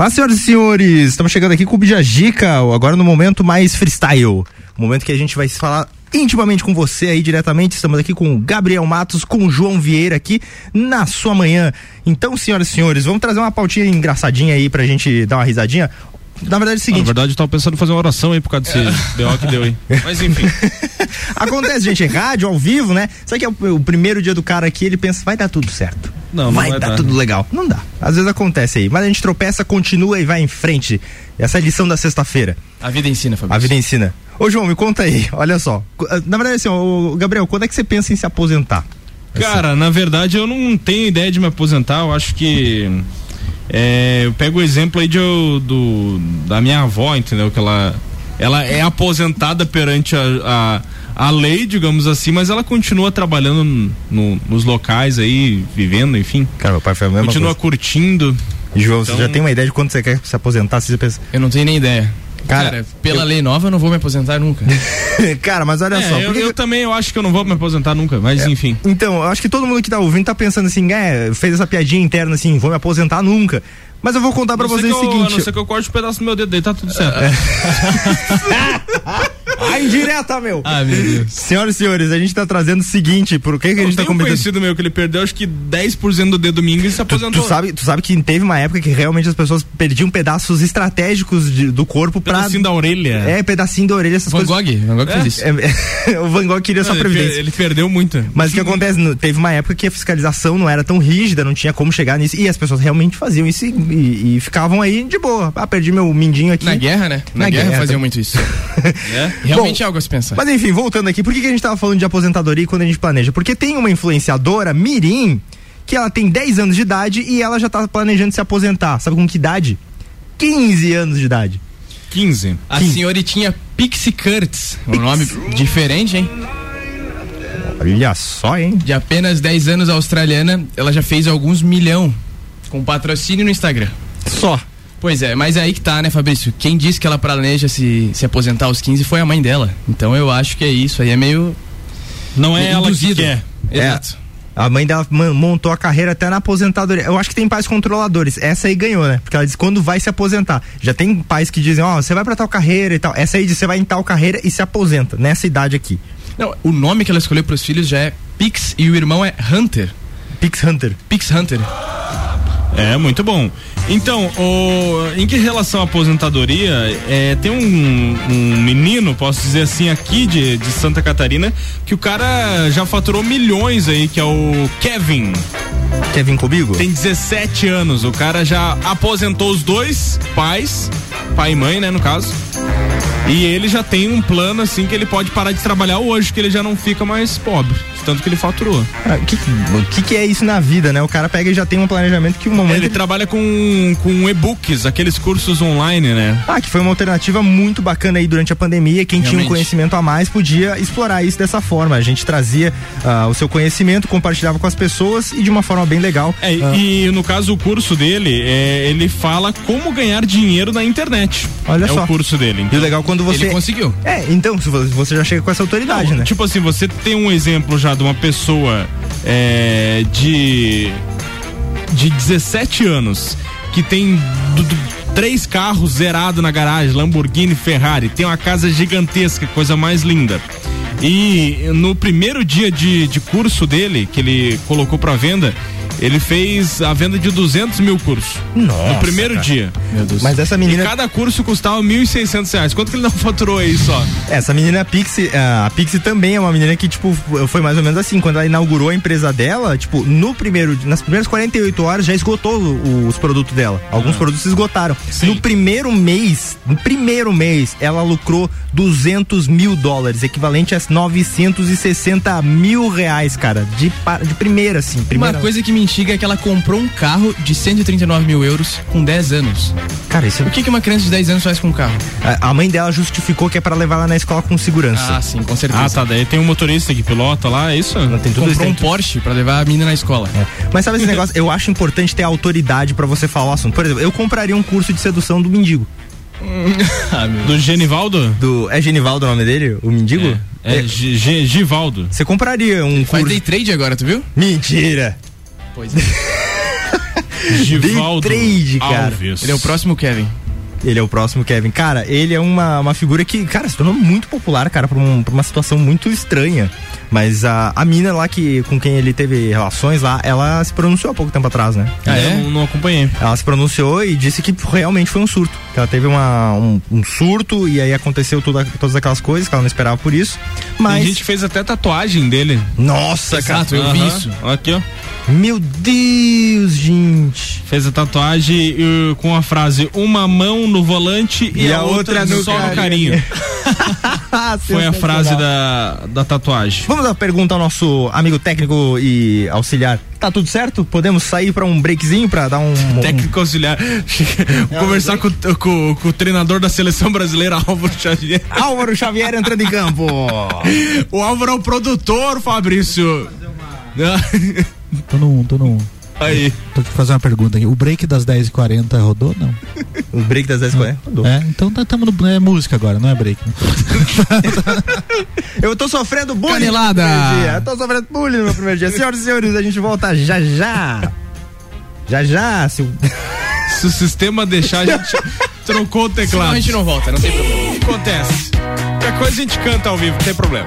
Fala, senhoras e senhores, estamos chegando aqui com o Bijagica, agora no momento mais freestyle. Momento que a gente vai falar intimamente com você aí diretamente. Estamos aqui com o Gabriel Matos, com o João Vieira aqui na sua manhã. Então, senhoras e senhores, vamos trazer uma pautinha engraçadinha aí pra gente dar uma risadinha. Na verdade é o seguinte. Na verdade, eu tava pensando em fazer uma oração aí por causa desse BO que deu aí. Mas enfim. Acontece, gente, em rádio, ao vivo, né? Só que é o, o primeiro dia do cara aqui, ele pensa, vai dar tudo certo. Não, não vai, vai dar, dar. tudo legal. Não dá. Às vezes acontece aí. Mas a gente tropeça, continua e vai em frente. Essa é a lição da sexta-feira. A vida ensina, Fabrício. A vida ensina. Ô, João, me conta aí. Olha só. Na verdade, assim, ô, Gabriel, quando é que você pensa em se aposentar? Cara, na verdade eu não tenho ideia de me aposentar. Eu acho que. É, eu pego o exemplo aí de, do, da minha avó, entendeu? Que ela, ela é aposentada perante a, a, a lei, digamos assim, mas ela continua trabalhando no- nos locais aí, vivendo, enfim. Cara, meu pai foi a mesma Continua coisa. curtindo. E, João, você Então- já tem uma ideia de quando você quer se aposentar? Se você pensa... Eu não tenho nem ideia. Cara, Cara, pela lei nova eu não vou me aposentar nunca. Cara, mas olha É, só. eu, que eu também eu acho que eu não vou me aposentar nunca, mas É. enfim. Então, eu acho que todo mundo que tá ouvindo tá pensando assim, é, fez essa piadinha interna assim, vou me aposentar nunca. Mas eu vou contar pra A não ser vocês o eu- seguinte. A não ser que eu corte um pedaço do meu dedo aí, tá tudo certo. A indireta, meu! Ah, meu Deus. Senhoras e senhores, a gente tá trazendo o seguinte, por que, que a gente tá Tem um comentando? conhecido meu que ele perdeu acho que 10% do dedo domingo e se Tu, aposentou. tu sabe, tu sabe que teve uma época que realmente as pessoas perdiam pedaços estratégicos de- do corpo pra. Pedacinho da orelha. É, pedacinho da orelha, essas Van coisas. Gogh, Van Gogh fez isso. É, é, o Van Gogh queria só Não, previdência. ele perdeu muito. Mas o que acontece? Teve uma época que a fiscalização não era tão rígida, não tinha como chegar nisso. E as pessoas realmente faziam isso e, e- e ficavam aí de boa. Ah, perdi meu mindinho aqui. Na guerra, né? Na, Na guerra, guerra, faziam muito isso. É? Realmente Bom, é algo a se pensar. Mas enfim, voltando aqui, por que, que a gente tava falando de aposentadoria quando a gente planeja? Porque tem uma influenciadora, Mirim, que ela tem 10 anos de idade e ela já tá planejando se aposentar. Sabe com que idade? 15 anos de idade. 15. A senhoritinha Pixie Kurtz, um nome diferente, hein? Olha só, hein? De apenas 10 anos australiana, ela já fez alguns milhão com patrocínio no Instagram. Só. Pois é, mas aí que tá, né, Fabrício? Quem disse que ela planeja se, se aposentar aos 15 foi a mãe dela. Então eu acho que é isso. Aí é meio. Não é ela que induzido. quer. Exato. A mãe dela montou a carreira até na aposentadoria. Eu acho que tem pais controladores. Essa aí ganhou, né? Porque ela diz quando vai se aposentar. Já tem pais que dizem, ó, você vai pra tal carreira e tal. Essa aí diz, você vai em tal carreira e se aposenta. Nessa idade aqui. Não, o nome que ela escolheu pros filhos já é Pix e o irmão é Hunter. Pix Hunter. Pix Hunter. É, muito bom. Então, o, em que relação à aposentadoria, é, tem um, um menino, posso dizer assim, aqui de, de Santa Catarina, que o cara já faturou milhões aí, que é o Kevin. Kevin comigo? Tem 17 anos. O cara já aposentou os dois pais, pai e mãe, né, no caso. E ele já tem um plano assim que ele pode parar de trabalhar hoje, que ele já não fica mais pobre. Tanto que ele faturou. Ah, O que, o que, que é isso na vida, né? O cara pega e já tem um planejamento que um momento. Ele trabalha com, com e-books, aqueles cursos online, né? Ah, que foi uma alternativa muito bacana aí durante a pandemia. Quem tinha um Realmente. conhecimento a mais podia explorar isso dessa forma. A gente trazia ah, o seu conhecimento, compartilhava com as pessoas e de uma forma bem legal. É, Ah, e no caso o curso dele, é, ele fala como ganhar dinheiro na internet. Olha é só. o curso dele. E o legal quando você. Ele conseguiu. É, então, você já chega com essa autoridade, né? Tipo assim, você tem um exemplo já de uma pessoa é, de de 17 anos que tem du- du- três carros zerados na garagem, Lamborghini, Ferrari, tem uma casa gigantesca, coisa mais linda. E no primeiro dia de, de curso dele, que ele colocou pra venda, ele fez a venda de 200 mil cursos. Nossa, No primeiro cara. dia. Meu Deus. Mas essa menina- E cada curso custava 1.600 reais. Quanto que ele não faturou aí só? Essa menina Pixie, ah, a Pixie também é uma menina que, tipo, foi mais ou menos assim. Quando ela inaugurou a empresa dela, tipo, no primeiro, nas primeiras 48 horas já esgotou os produtos dela. Alguns produtos se esgotaram. No primeiro mês, no primeiro mês, ela lucrou 200 mil dólares, equivalente a 960 mil reais, cara. De, de primeira, assim. Primeira. Uma coisa que me instiga é que ela comprou um carro de 139 mil euros com 10 anos. Cara, isso O que, que uma criança de 10 anos faz com um carro? A mãe dela justificou que é para levar ela na escola com segurança. Ah, sim, com certeza. Ah, tá. Daí tem um motorista que pilota lá, é isso? Tem tudo isso, Comprou tem um Porsche pra levar a menina na escola. Mas sabe esse negócio? Eu acho importante ter autoridade pra você falar o assunto. Por exemplo, eu compraria um curso de sedução do mendigo. Ah, Do Genivaldo? Do, é Genivaldo o nome dele? O mendigo? É, é G- G- Givaldo. Você compraria um Faz curso. day trade agora, tu viu? Mentira! Pois é. Givaldo Day trade, cara. Alves. Ele é o próximo Kevin. Ele é o próximo Kevin. Cara, ele é uma, uma figura que, cara, se tornou muito popular, cara, por, um- por uma situação muito estranha. Mas a, a mina lá que, com quem ele teve relações lá, ela se pronunciou há pouco tempo atrás, né? Ah, é? Não, não acompanhei. Ela se pronunciou e disse que realmente foi um surto. Que ela teve uma, um, um surto e aí aconteceu todas aquelas coisas que ela não esperava por isso. Mas. Tem gente fez até tatuagem dele. Nossa, Exato, cara. eu vi isso. Aqui, ó. Meu Deus, gente. Fez a tatuagem uh, com a frase uma mão no volante e, a, outra, só no carinho. Foi a frase da, da tatuagem. Vamos à pergunta ao nosso amigo técnico e auxiliar. Tá tudo certo? Podemos sair pra um breakzinho pra dar um. um- Técnico auxiliar. Conversar com, com- com o treinador da seleção brasileira, Álvaro Xavier. Álvaro Xavier entrando em campo. O Álvaro é o produtor, Fabrício. Tô no 1, tô no 1. Aí. Tô te fazer uma pergunta aqui. O break das 10h40 rodou? Não. O break das 10 h rodou. É, então estamos no. É música agora, não é break. né? Eu tô sofrendo bullying. Canelada. no meu primeiro dia. Eu tô sofrendo bullying no meu primeiro dia. Senhoras e senhores, a gente volta já já. Já já, se o- Se o sistema deixar, a gente trocou o Senão teclado. a gente não volta, não tem problema. Acontece. Qualquer coisa a gente canta ao vivo, não tem problema.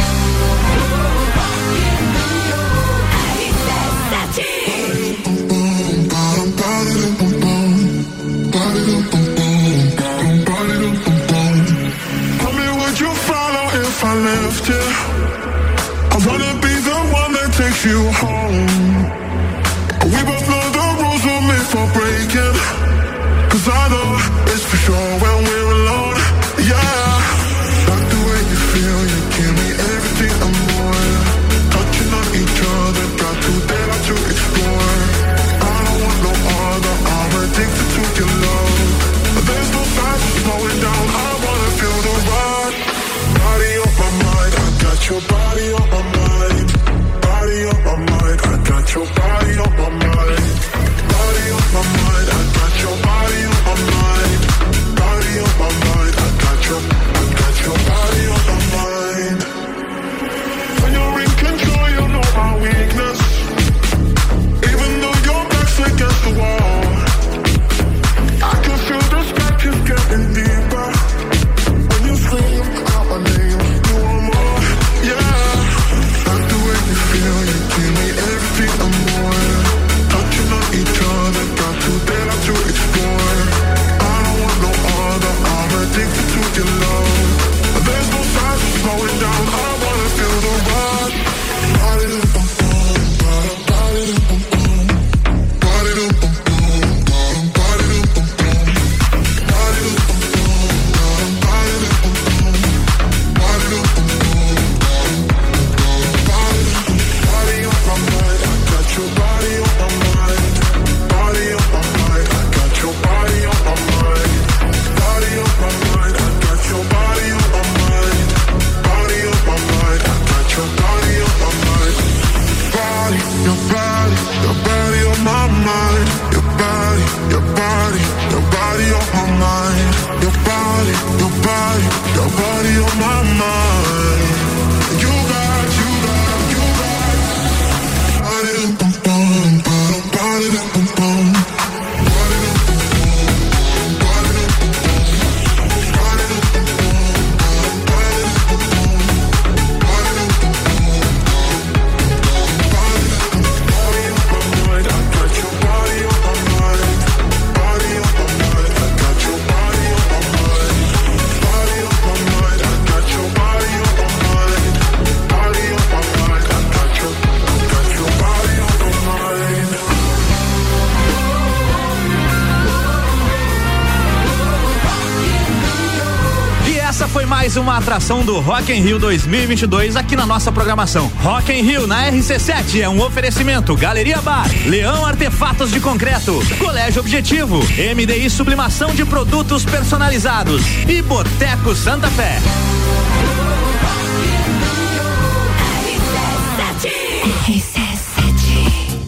Rock in Rio 2022 aqui na nossa programação. Rock in Rio na RC7 é um oferecimento Galeria Bar, Leão Artefatos de Concreto, Colégio Objetivo, MDI Sublimação de Produtos Personalizados e Boteco Santa Fé.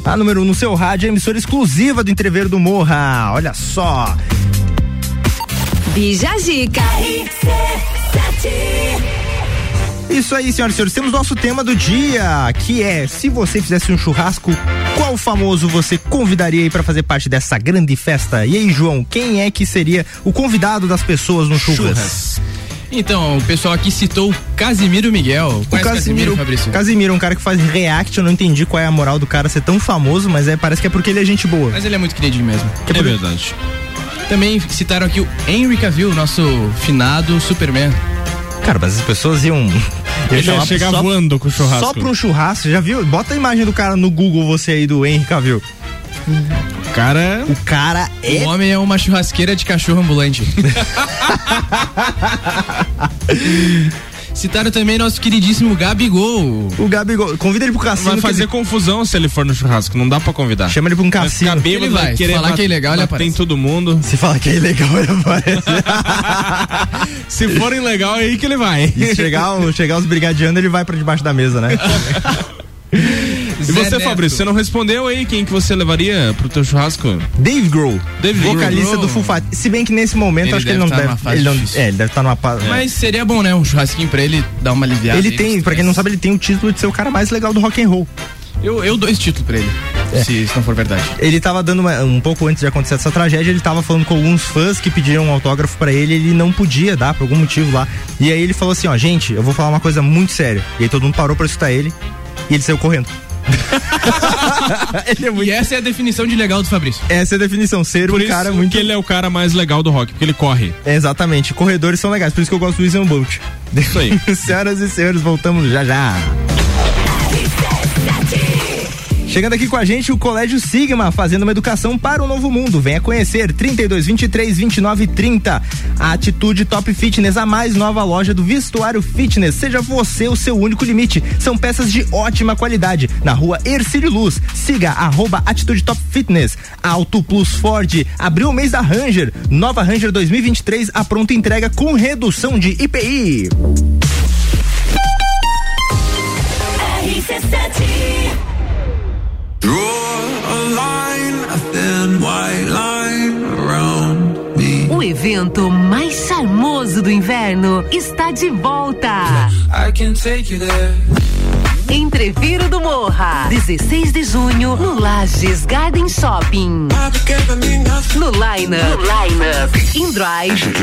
A número 1 um no seu rádio, é a emissora exclusiva do Entreveiro do Morra. Olha só. Bija Zica. Isso aí, senhoras e senhores. Temos nosso tema do dia, que é: se você fizesse um churrasco, qual famoso você convidaria aí para fazer parte dessa grande festa? E aí, João, quem é que seria o convidado das pessoas no churras? Churras. Então, o pessoal aqui citou o Casimiro Miguel. O Conhece Casimiro, Fabrício? Casimiro, um cara que faz react, eu não entendi qual é a moral do cara ser tão famoso, mas é, parece que é porque ele é gente boa. Mas ele é muito queridinho mesmo. Que é verdade. Também citaram aqui o Henry Cavill, nosso finado Superman. Cara, mas as pessoas iam. Ele ia chegar só- voando com o churrasco. Só pra um churrasco, já viu? Bota a imagem do cara no Google, você aí do Henry Cavill. O cara. O cara é. O homem é uma churrasqueira de cachorro ambulante. Citaram também nosso queridíssimo Gabigol. O Gabigol, convida ele pro cassino. Vai fazer ele- confusão se ele for no churrasco, não dá pra convidar. Chama ele pra um Vai cassino. bêbado, Ele vai. vai Se querer falar bat- que é ilegal, ele aparece. em todo mundo. Se falar que é ilegal, ele aparece. Se for ilegal, é aí que ele vai. E se chegar, chegar os brigadianos, ele vai pra debaixo da mesa, né? E Zé você, Neto. Fabrício, você não respondeu aí quem que você levaria pro teu churrasco? Dave Grohl, Dave vocalista Grohl. do Full Fighters. Se bem que nesse momento Ele acho que ele deve não tá deve. numa fase Ele não, é, ele deve estar numa. pa- Mas seria bom, né? Um churrasquinho pra ele dar uma aliviada. ele tem, pra quem não sabe, ele tem o título de ser o cara mais legal do rock and roll. Eu, eu dou esse título pra ele. É. Se, se não for verdade. Ele tava dando uma- um pouco antes de acontecer essa tragédia, ele tava falando com alguns fãs que pediram um autógrafo pra ele, ele não podia dar por algum motivo lá. E aí ele falou assim, ó, gente, eu vou falar uma coisa muito séria. E aí todo mundo parou pra escutar ele e ele saiu correndo. é muito... E essa é a definição de legal do Fabrício. Essa é a definição, ser Por um cara muito que ele é o cara mais legal do rock, porque ele corre. É, Exatamente, corredores são legais, por isso que eu gosto do Bolt. Isso aí. Senhoras e senhores, voltamos já já. Chegando aqui com a gente o Colégio Sigma, fazendo uma educação para o novo mundo. Venha conhecer 32 23 29 30. A Atitude Top Fitness, a mais nova loja do vestuário fitness. Seja você o seu único limite. São peças de ótima qualidade. Na rua Ercílio Luz. Siga arroba Atitude Top Fitness. Auto Plus Ford. Abriu o mês da Ranger. Nova Ranger 2023, a pronta entrega com redução de IPI. RC7 o evento mais charmoso do inverno está de volta. I can take you there. Entreviro do Morra, 16 de junho, no Lages Garden Shopping. No Line Up, no line -up. In Drive,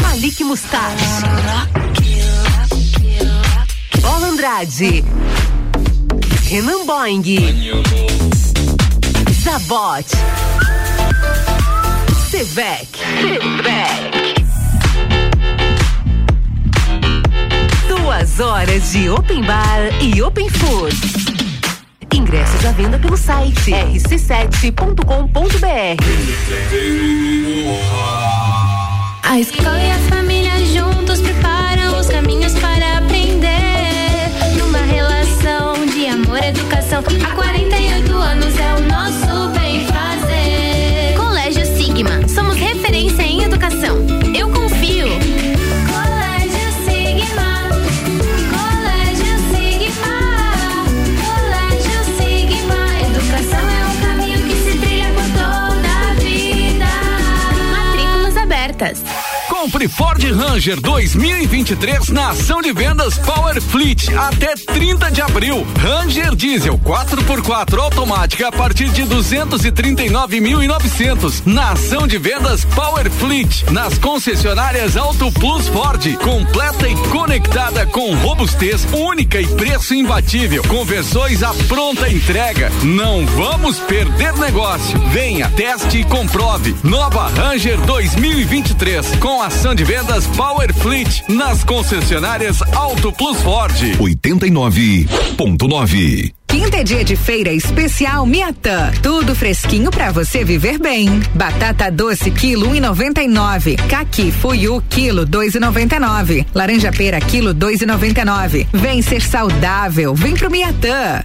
Malik Mustache, Bola Andrade, Renan Boing, Zabot, Sevec, Sevec. Duas horas de Open Bar e Open Food. Ingressos à venda pelo site rc7.com.br. A escola e a família juntos preparam os caminhos para Ford Ranger 2023 na ação de vendas Power Fleet até 30 de abril. Ranger Diesel 4x4 automática a partir de 239.900 na ação de vendas Power Fleet nas concessionárias Auto Plus Ford, completa e conectada com robustez única e preço imbatível. Conversões à pronta entrega. Não vamos perder negócio. Venha, teste e comprove. Nova Ranger 2023 com ação de vendas Power Fleet nas concessionárias Auto Plus Ford. 89.9. Quinta é dia de feira especial Miatã. Tudo fresquinho pra você viver bem. Batata doce quilo 1,99. Caqui fuiu quilo 2,99. Laranja pera quilo 2,99. Vem ser saudável, vem pro Miatã.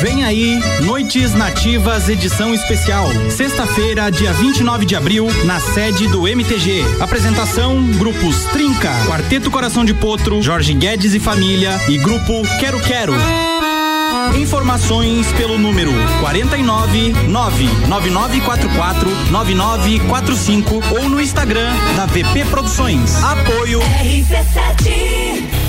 Vem aí, Noites Nativas, edição especial. Sexta-feira, dia 29 de abril, na sede do MTG. Apresentação: Grupos Trinca, Quarteto Coração de Potro, Jorge Guedes e Família e Grupo Quero Quero. Informações pelo número 49 99944 9945 ou no Instagram da VP Produções. Apoio RC7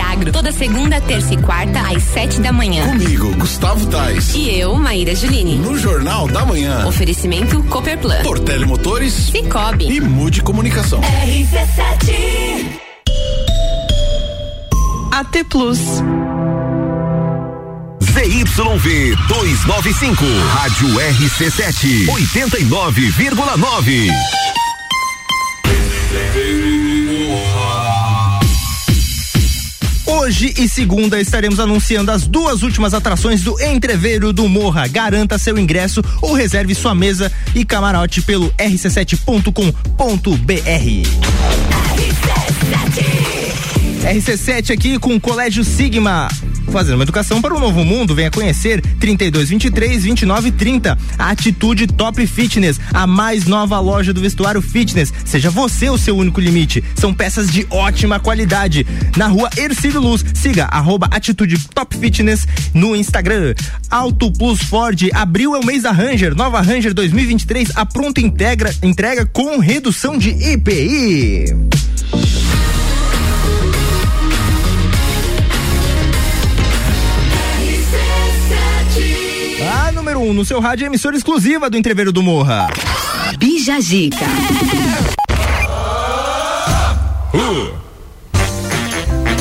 Agro, toda segunda, terça e quarta, às sete da manhã. Comigo, Gustavo Tais. E eu, Maíra Juline. No Jornal da Manhã. Oferecimento Copperplan. Portele Motores. Cicobi. E Mude Comunicação. RC7. AT Plus. ZYV 295, Rádio RC7, 89,9. Hoje e segunda estaremos anunciando as duas últimas atrações do Entreveiro do Morra. Garanta seu ingresso ou reserve sua mesa e camarote pelo rc7.com.br. RC7 aqui com o Colégio Sigma. Fazendo uma educação para o novo mundo, venha conhecer 32 23 29 30. A Atitude Top Fitness, a mais nova loja do vestuário fitness. Seja você o seu único limite. São peças de ótima qualidade. Na rua Ercílio Luz, siga arroba Atitude Top Fitness no Instagram. Auto Plus Ford, abril é o mês da Ranger. Nova Ranger 2023, a pronta integra, entrega com redução de IPI. A número 1 no seu rádio é emissora exclusiva do Entreveiro do Morra. Bija Gica.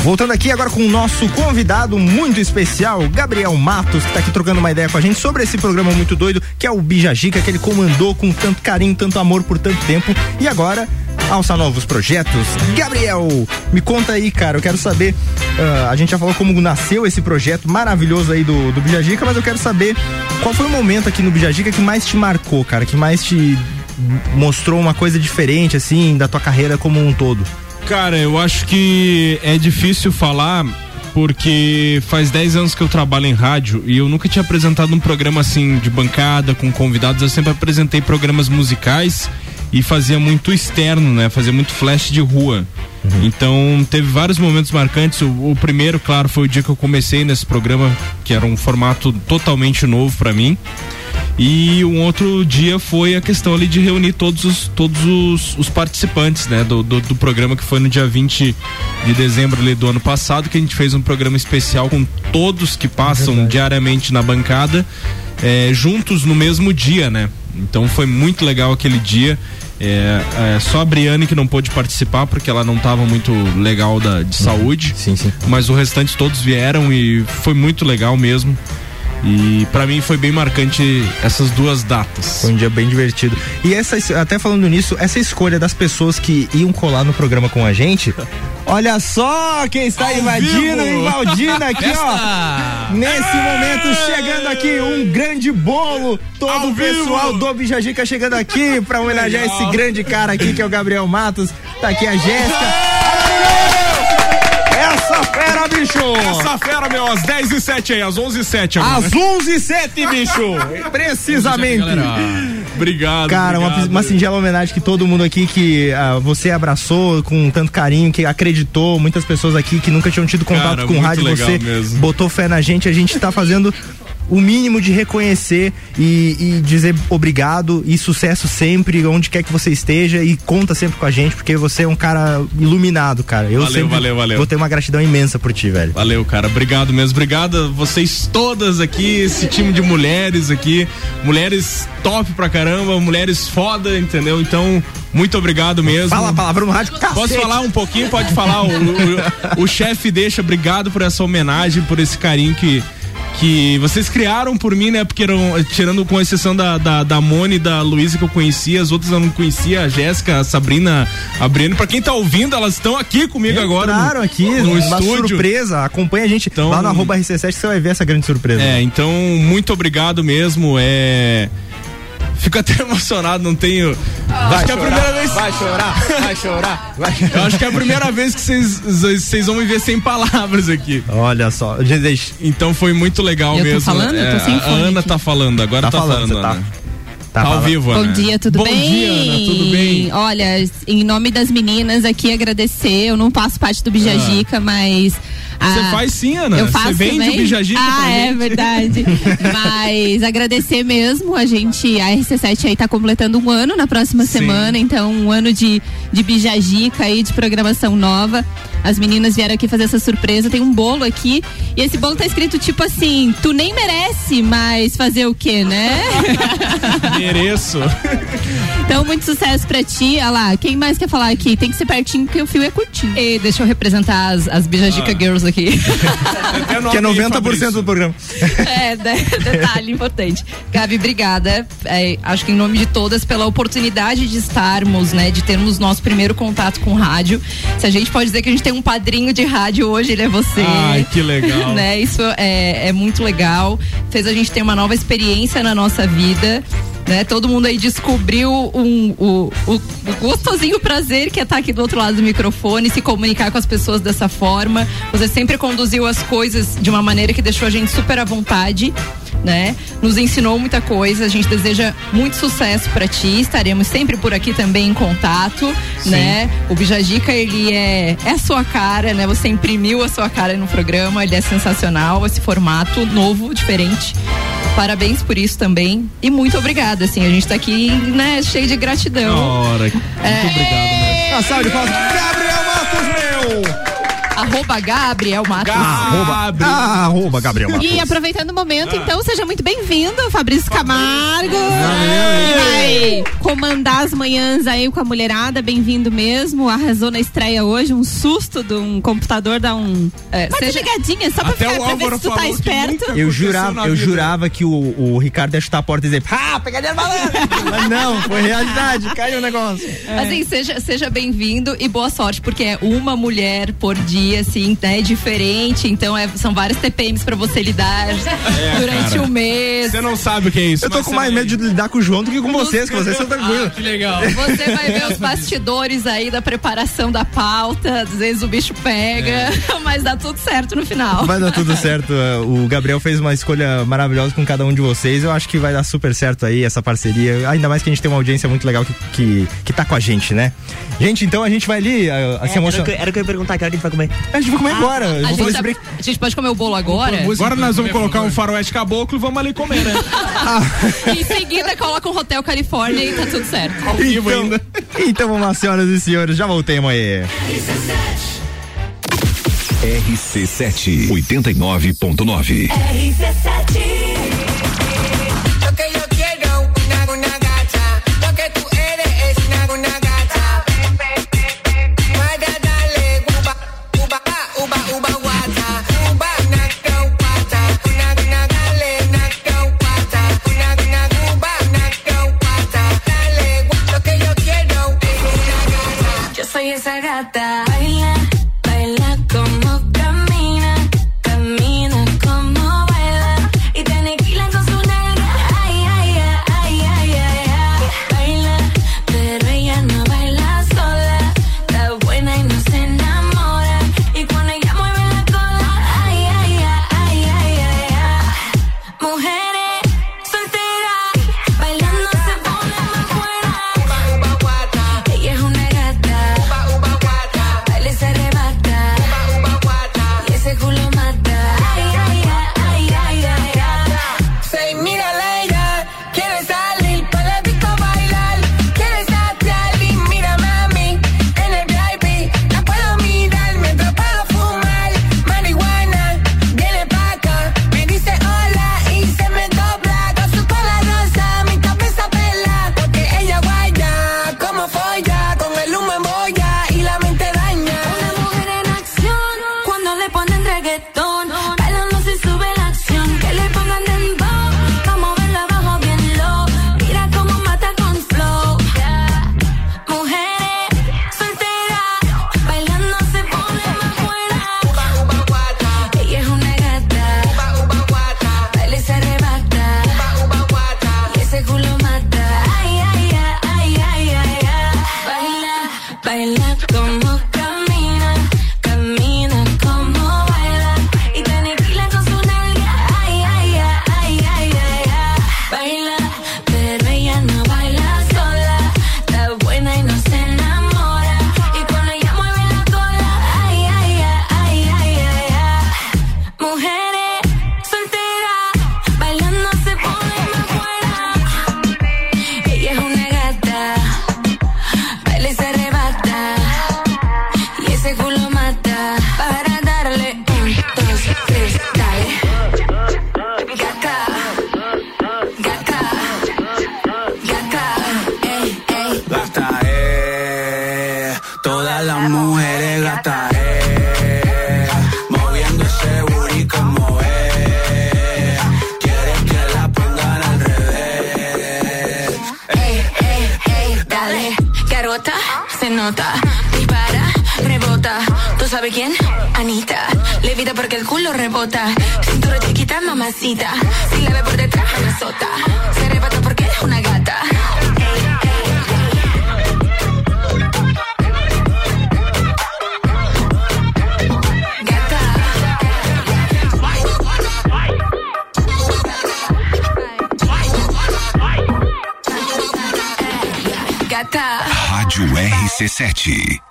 Voltando aqui agora com o nosso convidado muito especial, Gabriel Matos, que está aqui trocando uma ideia com a gente sobre esse programa muito doido, que é o Bijagica, que ele comandou com tanto carinho, tanto amor por tanto tempo. E agora alça novos projetos. Gabriel, me conta aí, cara, eu quero saber. Uh, a gente já falou como nasceu esse projeto maravilhoso aí do, do Bijagica, mas eu quero saber qual foi o momento aqui no Bijagica que mais te marcou, cara, que mais te mostrou uma coisa diferente, assim, da tua carreira como um todo. Cara, eu acho que é difícil falar porque faz 10 anos que eu trabalho em rádio e eu nunca tinha apresentado um programa assim de bancada com convidados. Eu sempre apresentei programas musicais e fazia muito externo, né? Fazia muito flash de rua. Uhum. Então teve vários momentos marcantes. O, o, primeiro, claro, foi o dia que eu comecei nesse programa, que era um formato totalmente novo para mim. E um outro dia foi a questão ali de reunir todos os, todos os, os participantes, né, do, do, do, programa que foi no dia 20 de dezembro ali do ano passado, que a gente fez um programa especial com todos que passam é diariamente na bancada, é, juntos no mesmo dia, né? Então foi muito legal aquele dia. É, é, só a Briane que não pôde participar porque ela não estava muito legal da, de saúde. Sim, sim. Mas o restante todos vieram e foi muito legal mesmo. E para mim foi bem marcante essas duas datas. Foi um dia bem divertido. E essa, até falando nisso, essa escolha das pessoas que iam colar no programa com a gente. Olha só quem está Ao invadindo, invadindo aqui, ó. Nesse momento, chegando aqui, um grande bolo. Todo Ao o pessoal vivo. do Bijajica chegando aqui para homenagear esse grande cara aqui, que é o Gabriel Matos. Tá aqui a Jéssica. Essa fera, bicho! Essa fera, meu, às 10 e 7 aí, às 11 e 7 agora. Às 11 e 7, bicho! Precisamente. Obrigado. Cara, obrigado. Uma, uma singela homenagem que todo mundo aqui que uh, você abraçou com tanto carinho, que acreditou, muitas pessoas aqui que nunca tinham tido contato Cara, com o rádio, você mesmo. botou fé na gente, a gente tá fazendo o mínimo de reconhecer e, e, dizer obrigado e sucesso sempre, onde quer que você esteja e conta sempre com a gente, porque você é um cara iluminado, cara. Eu valeu, sempre valeu, valeu. vou ter uma gratidão imensa por ti, velho. Valeu, cara. Obrigado mesmo. Obrigado a vocês todas aqui, esse time de mulheres aqui, mulheres top pra caramba, mulheres foda, entendeu? Então, muito obrigado mesmo. Fala a palavra no rádio. Cacete. Posso falar um pouquinho? Pode falar. o, o, o chefe deixa. Obrigado por essa homenagem, por esse carinho que que vocês criaram por mim, né? Porque eram, tirando com exceção da, da, da Mone da Luísa que eu conhecia, as outras eu não conhecia, a Jéssica, a Sabrina, a Breno. Pra quem tá ouvindo, elas estão aqui comigo agora. Claro, aqui, no uma estúdio. surpresa. Acompanha a gente então, lá no arroba RC7 que você vai ver essa grande surpresa. É, então, muito obrigado mesmo. É. Fico até emocionado, não tenho. Vai acho que é a primeira vez. Vai chorar, vai chorar. Vai chorar. Eu acho que é a primeira vez que vocês vão me ver sem palavras aqui. Olha só, deixa. Então foi muito legal eu mesmo. Tô falando? É, tô sem a Ana aqui. tá falando, agora tá, tá falando. falando tá. Ana. Tá, Tá ao vivo, Bom Ana. dia, tudo Bom bem? dia, Ana, tudo bem? Olha, em nome das meninas aqui agradecer. Eu não faço parte do Bijagica, mas Você ah, faz sim, Ana. Eu faço Você vende também? o Bijagica Ah, é verdade. Mas agradecer mesmo. A gente, a RC7 aí tá completando um ano na próxima Sim. semana. Então, um ano de, de Bijagica aí, de programação nova. As meninas vieram aqui fazer essa surpresa. Tem um bolo aqui. E esse bolo tá escrito tipo assim: tu nem merece, mas fazer o quê, né? Mereço. Então, muito sucesso pra ti. Olha lá, quem mais quer falar aqui? Tem que ser pertinho porque o fio é curtinho. E deixa eu representar as, as Bijajica Ah. Girls aqui. Que é 90% do programa. É, de- detalhe importante. Gabi, obrigada. É, acho que em nome de todas, pela oportunidade de estarmos, né? De termos nosso primeiro contato com rádio. Se a gente pode dizer que a gente tem um padrinho de rádio hoje, ele é você. Ai, que legal. né? Isso é, é muito legal. Fez a gente ter uma nova experiência na nossa vida. Né? Todo mundo aí descobriu um- o, o, o gostosinho prazer que é estar aqui do outro lado do microfone, se comunicar com as pessoas dessa forma. Você sempre conduziu as coisas de uma maneira que deixou a gente super à vontade. Né? Nos ensinou muita coisa. A gente deseja muito sucesso para ti. Estaremos sempre por aqui também em contato, né? O Bijajica ele é é a sua cara, né? Você imprimiu a sua cara no programa. Ele é sensacional. Esse formato novo, diferente. Parabéns por isso também. E muito obrigada, assim. A gente tá aqui, né, cheio de gratidão. Ora, muito obrigado. Uma salva de palmas. Gabriel Matos, meu! Arroba Gabriel Matos. Arroba, ah, arroba Gabriel Matos. E aproveitando o momento, então, seja muito bem-vindo, Fabrício Camargo. Valeu. Vai comandar as manhãs aí com a mulherada, bem-vindo mesmo. Arrasou na estreia hoje, um susto de um computador dá um. É, Uma seja- desligadinha, só pra, Até ficar, o pra ver se tu tá esperto. Eu jurava, eu jurava que o, o Ricardo ia chutar a porta e dizer, ah, pegadinha malandro. Mas não, foi realidade, caiu o negócio. Assim, seja, seja bem-vindo e boa sorte, porque é uma mulher por dia, assim, né? Diferente. Então, é- são várias TPMs pra você lidar durante cara. o mês. Você não sabe o que é isso. Eu tô com mais medo de lidar com o João do que com vocês, que vocês são tranquilos. Que legal. Você vai ver os bastidores aí da preparação da pauta, às vezes o bicho pega, mas dá tudo certo no final. Vai dar tudo certo. O Gabriel fez uma escolha maravilhosa com cada um de vocês. Eu acho que vai dar super certo aí essa parceria. Ainda mais que a gente tem uma audiência muito legal que, que, que tá com a gente, né? Gente, então a gente vai ali uh, É, era, o que, era o que eu ia perguntar, que hora a gente vai comer? A gente vai comer ah, agora. A, gente tá, a, gente pode comer o bolo agora? Agora nós vamos colocar um faroeste caboclo e vamos ali comer, né? ah. em seguida coloca um Hotel Califórnia e tá tudo certo. Ao vivo então, ainda. Então vamos lá, senhoras e senhores, já voltemos aí. RC7 89.9 RC7 nota, dispara, rebota, ¿tú sabes quién? Anita, levita porque el culo rebota, cintura chiquita, mamacita, si la ve por detrás, me azota, se arrebata porque RC7.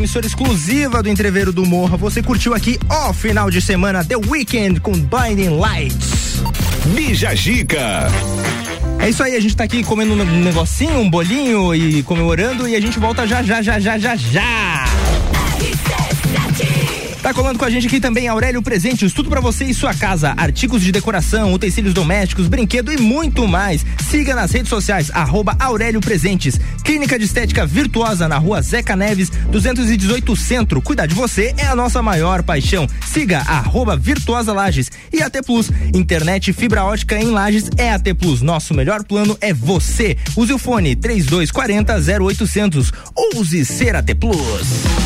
Emissora exclusiva do Entreveiro do Morra. Você curtiu aqui, ó, final de semana, The Weekend com Blinding Lights. Bija Gica. É isso aí, a gente tá aqui comendo um negocinho, um bolinho e comemorando e a gente volta já, já, já, já, já, já. Tá colando com a gente aqui também Aurélio Presentes, tudo pra você e sua casa, artigos de decoração, utensílios domésticos, brinquedo e muito mais. Siga nas redes sociais, arroba Aurélio Presentes. Clínica de Estética Virtuosa na rua Zeca Neves, 218 Centro. Cuidar de você é a nossa maior paixão. Siga arroba Virtuosa Lages. E AT Plus, internet fibra ótica em Lages é AT Plus. Nosso melhor plano é você. Use o fone 3240 0800. Ouse ser AT Plus.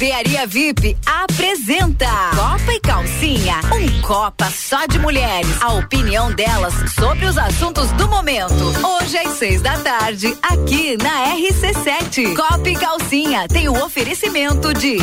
Barbearia VIP apresenta Copa e Calcinha, um Copa só de mulheres. A opinião delas sobre os assuntos do momento. Hoje às seis da tarde, aqui na RC7. Copa e Calcinha tem o oferecimento de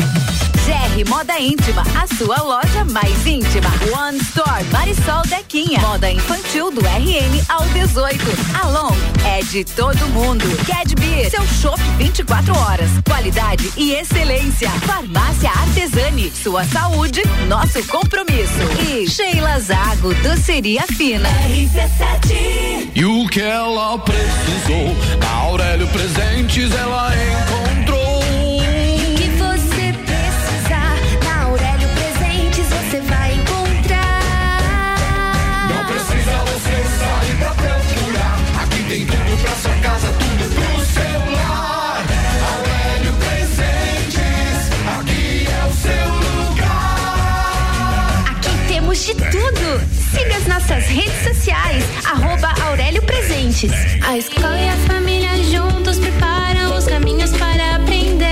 GR Moda Íntima, a sua loja mais íntima. One Store, Marisol Dequinha. Moda infantil do RN ao 18. Alon é de todo mundo. Cadbeer, seu shopping 24 horas. Qualidade e excelência. Farmácia Artesani, sua saúde, nosso compromisso. E Sheila Zago, doceria fina. RC7. E o que ela precisou, na Aurélio Presentes ela encontrou. Siga as nossas redes sociais, arroba Aurélio Presentes. A escola e a família juntos preparam os caminhos para aprender.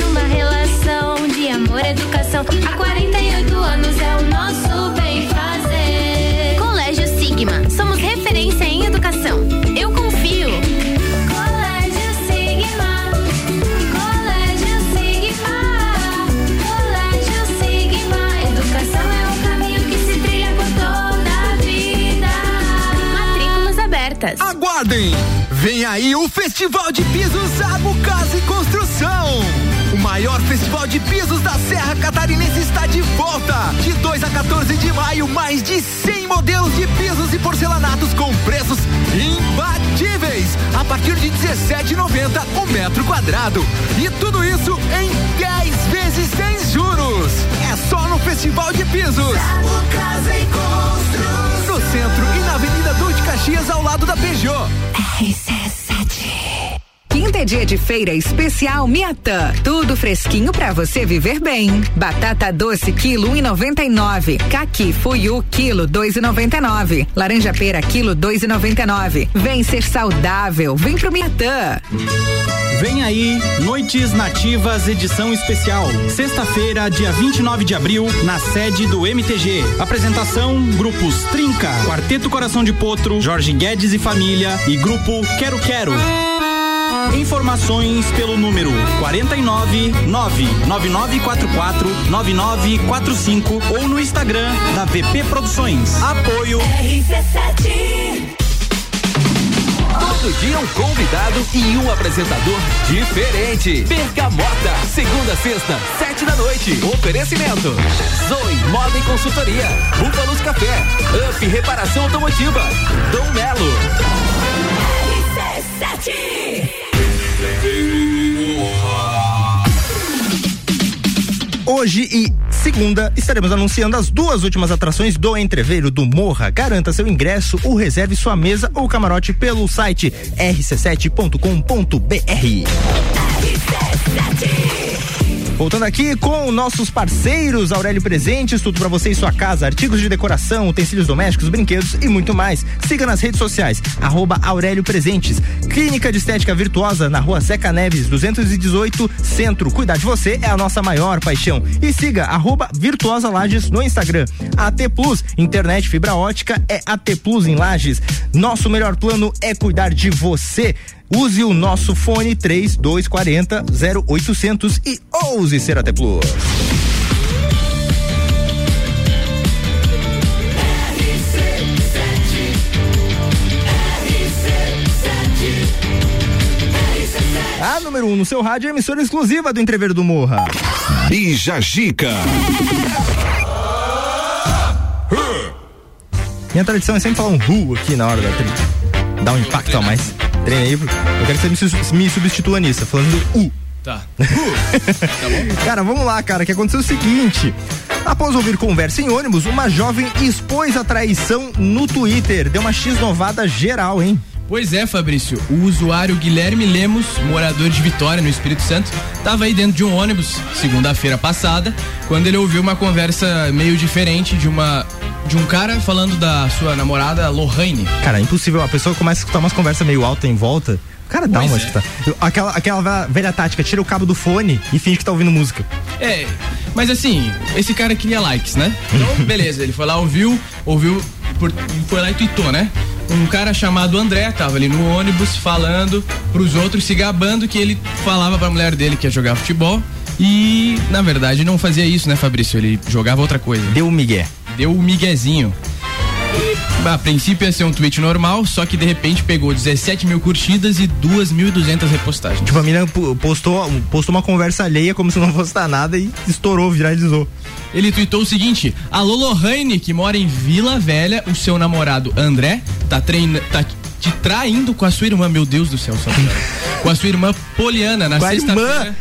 Numa relação de amor e educação, há 48 anos é o nosso Aguardem! Vem aí o Festival de Pisos Abu Casa e Construção. O maior festival de pisos da Serra Catarinense está de volta. De 2 a 14 de maio, mais de 100 modelos de pisos e porcelanatos com preços imbatíveis. A partir de 17,90 o metro quadrado. E tudo isso em 10 vezes sem juros. É só no Festival de Pisos. Casa e No centro Caxias, ao lado da Peugeot. Quinta é dia de feira especial Miatã. Tudo fresquinho pra você viver bem. Batata doce quilo 1,99. Caqui fuiu quilo 2,99. Laranja pera quilo 2,99. Vem ser saudável, vem pro Miatã. Vem aí, Noites Nativas edição especial. Sexta-feira, dia 29 de abril, na sede do MTG. Apresentação: Grupos Trinca, Quarteto Coração de Potro, Jorge Guedes e Família e Grupo Quero Quero. Informações pelo número 49 99944 9945 ou no Instagram da VP Produções. Apoio Todo dia um convidado e um apresentador diferente. Bergamota, segunda, a sexta, sete da noite. Oferecimento. Zoe Moda e Consultoria. Búfalos Café. Up Reparação Automotiva. Dom Melo. Hoje e segunda estaremos anunciando as duas últimas atrações do Entreveiro do Morra. Garanta seu ingresso ou reserve sua mesa ou camarote pelo site rc7.com.br. Voltando aqui com nossos parceiros Aurélio Presentes, tudo para você e sua casa, artigos de decoração, utensílios domésticos, brinquedos e muito mais. Siga nas redes sociais, arroba Aurélio Presentes. Clínica de Estética Virtuosa na rua Seca Neves, 218, Centro. Cuidar de você é a nossa maior paixão. E siga arroba Virtuosa Lages no Instagram. AT Plus, internet fibra ótica é AT Plus em Lages. Nosso melhor plano é cuidar de você. Use o nosso fone 3240 0800 e ouse ser AT Plus. A número 1 um no seu rádio é a emissora exclusiva do Entreveiro do Morra. Bija Gica. Minha tradição é sempre falar um ru aqui na hora da trilha. Dá um impacto a mais. Treina aí, eu quero que você me, substitua nisso, falando U. Tá. Cara, vamos lá, cara, que aconteceu o seguinte. Após ouvir conversa em ônibus, uma jovem expôs a traição no Twitter. Deu uma X-novada geral, hein? Pois é, Fabrício. O usuário Guilherme Lemos, morador de Vitória, no Espírito Santo, estava aí dentro de um ônibus, segunda-feira passada, quando ele ouviu uma conversa meio diferente de uma de um cara falando da sua namorada Lohane. Cara, é impossível. A pessoa começa a escutar umas conversas meio altas em volta. Cara, dá Pois uma é. que tá. Eu- Aquela, aquela velha- tática, tira o cabo do fone e finge que tá ouvindo música. É, mas assim, esse cara queria likes, né? Então, beleza, ele foi lá, ouviu, ouviu, por- foi lá e tweetou, né? Um cara chamado André tava ali no ônibus falando pros outros, se gabando que ele falava pra mulher dele que ia jogar futebol. E, na verdade, não fazia isso, né, Fabrício? Ele jogava outra coisa. Deu o migué. Deu o miguezinho. A princípio ia ser um tweet normal, só que de repente pegou 17 mil curtidas e 2.200 repostagens. Tipo, a menina po- postou, postou uma conversa alheia como se não fosse dar nada e estourou, viralizou. Ele tweetou o seguinte: Alô Lohane, que mora em Vila Velha, o seu namorado André tá, treina, tá te traindo com a sua irmã, meu Deus do céu, com a sua irmã Poliana na sexta-feira.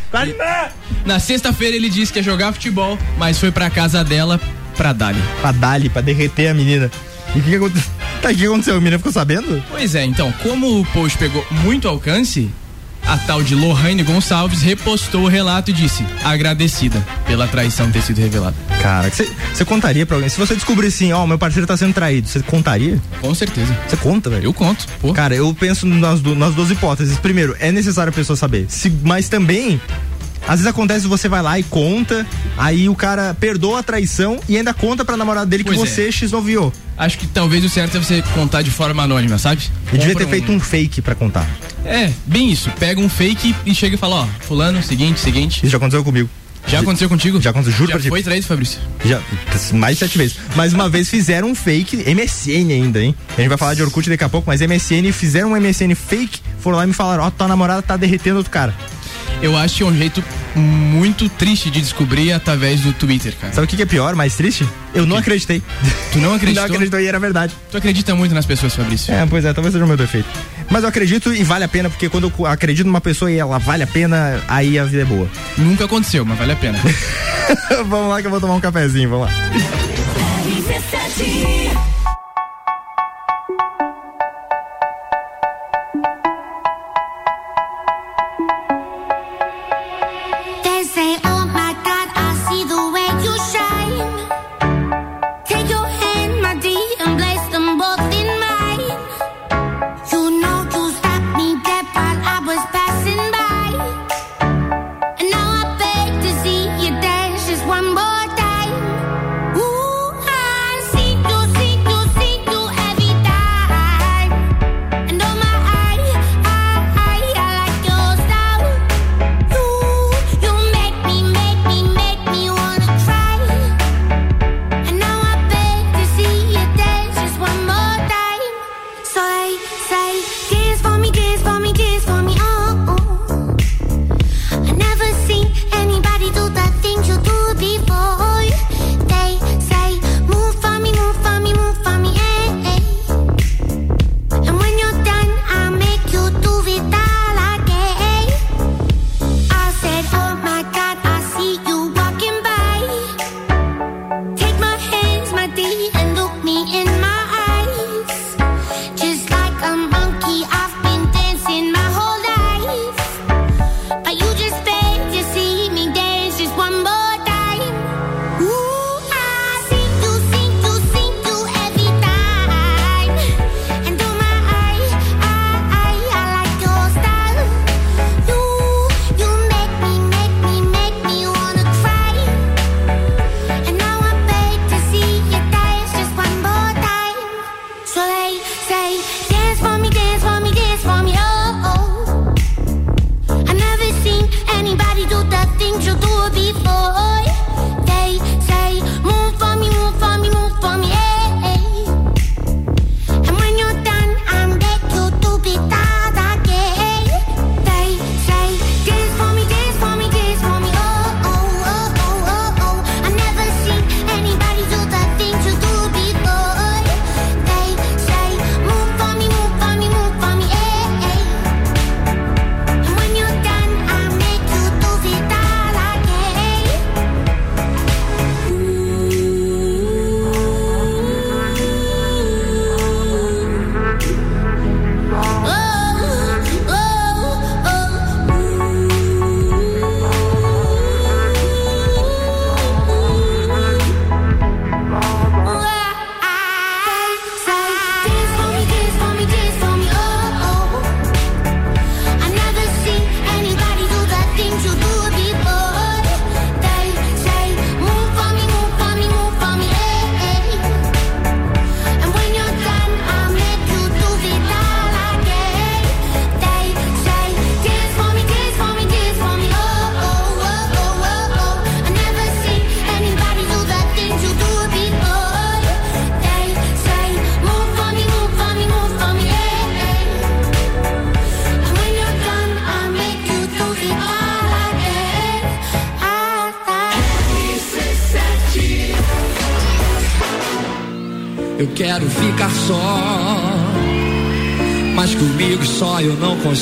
Na sexta-feira ele disse que ia jogar futebol, mas foi pra casa dela pra Dali. Pra Dali, pra derreter a menina. E o que, que aconteceu? Tá, o que aconteceu? A menina ficou sabendo? Pois é, então, como o post pegou muito alcance, a tal de Lohane Gonçalves repostou o relato e disse: agradecida pela traição ter sido revelada. Cara, você contaria pra alguém? Se você descobrir assim, ó, meu parceiro tá sendo traído, você contaria? Com certeza. Você conta, velho? Eu conto. Pô. Cara, eu penso nas, nas duas hipóteses. Primeiro, é necessário a pessoa saber. Se, mas também, às vezes acontece você vai lá e conta, aí o cara perdoa a traição e ainda conta pra namorada dele que Pois você é. x-noviou. Acho que talvez o certo é você contar de forma anônima, sabe? E devia ter feito um fake pra contar. É, bem isso. Pega um fake e chega e fala, ó, fulano, seguinte, seguinte. Isso já aconteceu comigo. Já aconteceu contigo? Já aconteceu, juro Já pra ti. foi traído, Fabrício? Já, mais sete vezes. Mas uma vez fizeram um fake, MSN ainda, hein? A gente vai falar de Orkut daqui a pouco, mas MSN, fizeram um MSN fake, foram lá e me falaram, ó, tua namorada tá derretendo outro cara. Eu acho que é um jeito muito triste de descobrir através do Twitter, cara. Sabe o que, que é pior, mais triste? Eu não acreditei. Tu não acreditou? Não acreditou e era verdade. Tu acredita muito nas pessoas, Fabrício? É, pois é, talvez seja o meu defeito. Mas eu acredito e vale a pena, porque quando eu acredito numa pessoa e ela vale a pena, aí a vida é boa. Nunca aconteceu, mas vale a pena. vamos lá que eu vou tomar um cafezinho, vamos lá.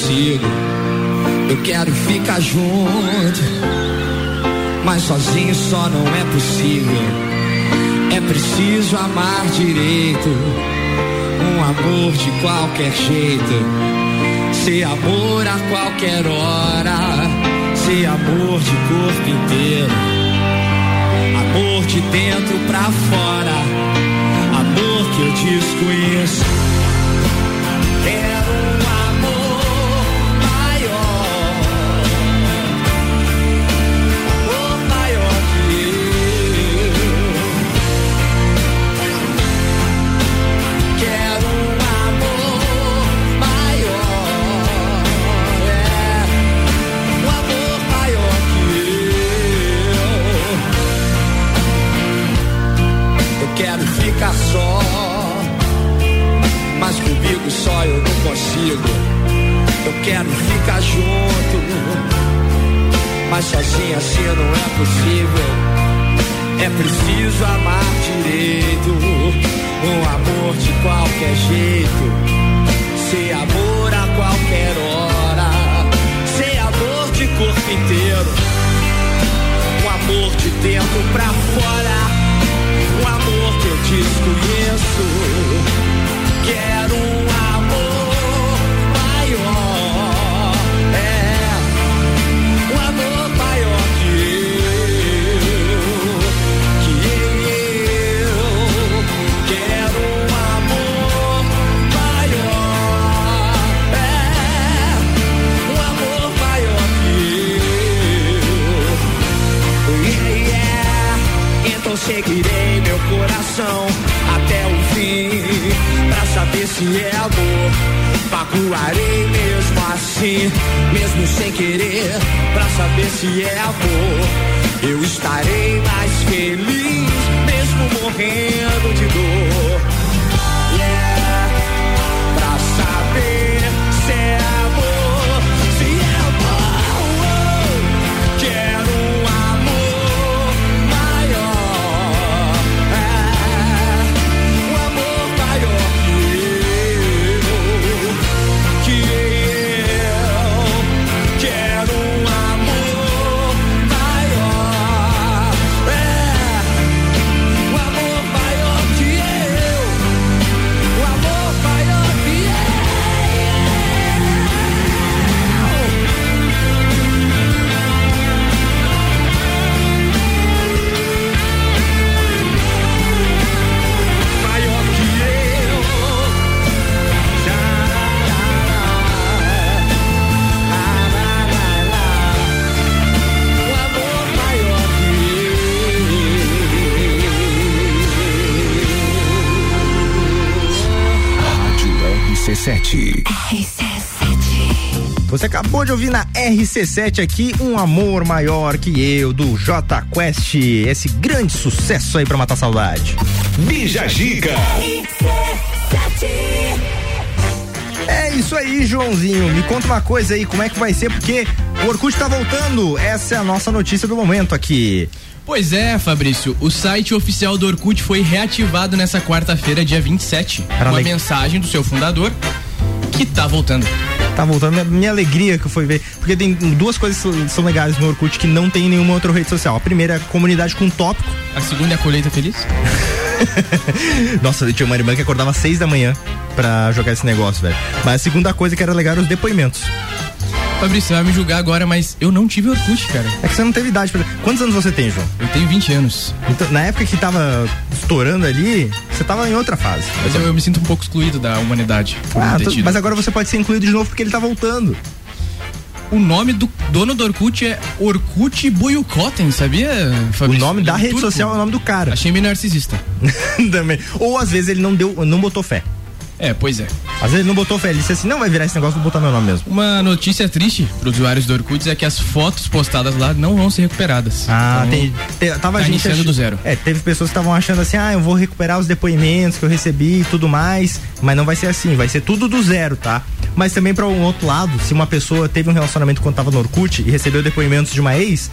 Consigo. Eu quero ficar junto. Mas sozinho só não é possível. É preciso amar direito. Um amor de qualquer jeito. Ser amor a qualquer hora. Ser amor de corpo inteiro. Amor de dentro pra fora. Amor que eu desconheço. Quero Assim não é possível. É preciso amar direito. Um amor de qualquer jeito. Ser amor a qualquer hora. Ser amor de corpo inteiro. Um amor de dentro pra fora. Um amor que eu desconheço. Saber se é amor. Magoarei mesmo assim, mesmo sem querer, pra saber se é amor. Eu estarei mais feliz, Você acabou de ouvir na RC7 aqui Um Amor Maior Que Eu, do J Quest. Esse grande sucesso aí pra matar a saudade. Bija Giga. É isso aí, Joãozinho. Me conta uma coisa aí, como é que vai ser? Porque o Orkut tá voltando. Essa é a nossa notícia do momento aqui. Pois é, Fabrício, o site oficial do Orkut foi reativado nessa quarta-feira, dia 27, com a mensagem do seu fundador que tá voltando. Tá voltando. Minha, minha alegria que foi ver. Porque tem duas coisas que são- são legais no Orkut que não tem em nenhuma outra rede social. A primeira é a comunidade com tópico. A segunda é a colheita feliz? Nossa, eu tinha uma irmã que acordava às seis da manhã pra jogar esse negócio, velho. Mas a segunda coisa que era legal era os depoimentos. Fabrício, você vai me julgar agora, mas eu não tive Orkut, cara. É que você não teve idade pra. Quantos anos você tem, João? Eu tenho 20 anos. Então, na época que tava estourando ali, você tava em outra fase. Mas eu, eu me sinto um pouco excluído da humanidade. Ah, tido. mas agora você pode ser incluído de novo porque ele tá voltando. O nome do dono do Orkut é Orkut Buyukoten, sabia, Fabrício? O nome da Ele rede turco. social é o nome do cara. Achei meio narcisista. Também. Ou às vezes ele não deu, não botou fé. É, pois é. Às vezes ele não botou fé, ele disse assim, não vai virar esse negócio, vou botar meu nome mesmo. Uma notícia triste para os usuários do Orkut é que as fotos postadas lá não vão ser recuperadas. Ah, Então, tem, te- tava tá gente iniciando ach- do zero. É, teve pessoas que estavam achando assim, ah, eu vou recuperar os depoimentos que eu recebi e tudo mais, mas não vai ser assim, vai ser tudo do zero, tá? Mas também para um outro lado, se uma pessoa teve um relacionamento quando tava no Orkut e recebeu depoimentos de uma ex,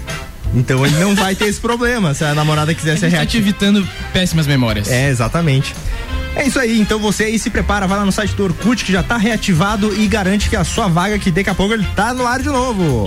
então ele não vai ter esse problema se a namorada quiser A ser gente tá te reativa. evitando péssimas memórias. É, exatamente. É isso aí, então você aí se prepara, vai lá no site do Orkut que já tá reativado e garante que a sua vaga que daqui a pouco ele tá no ar de novo.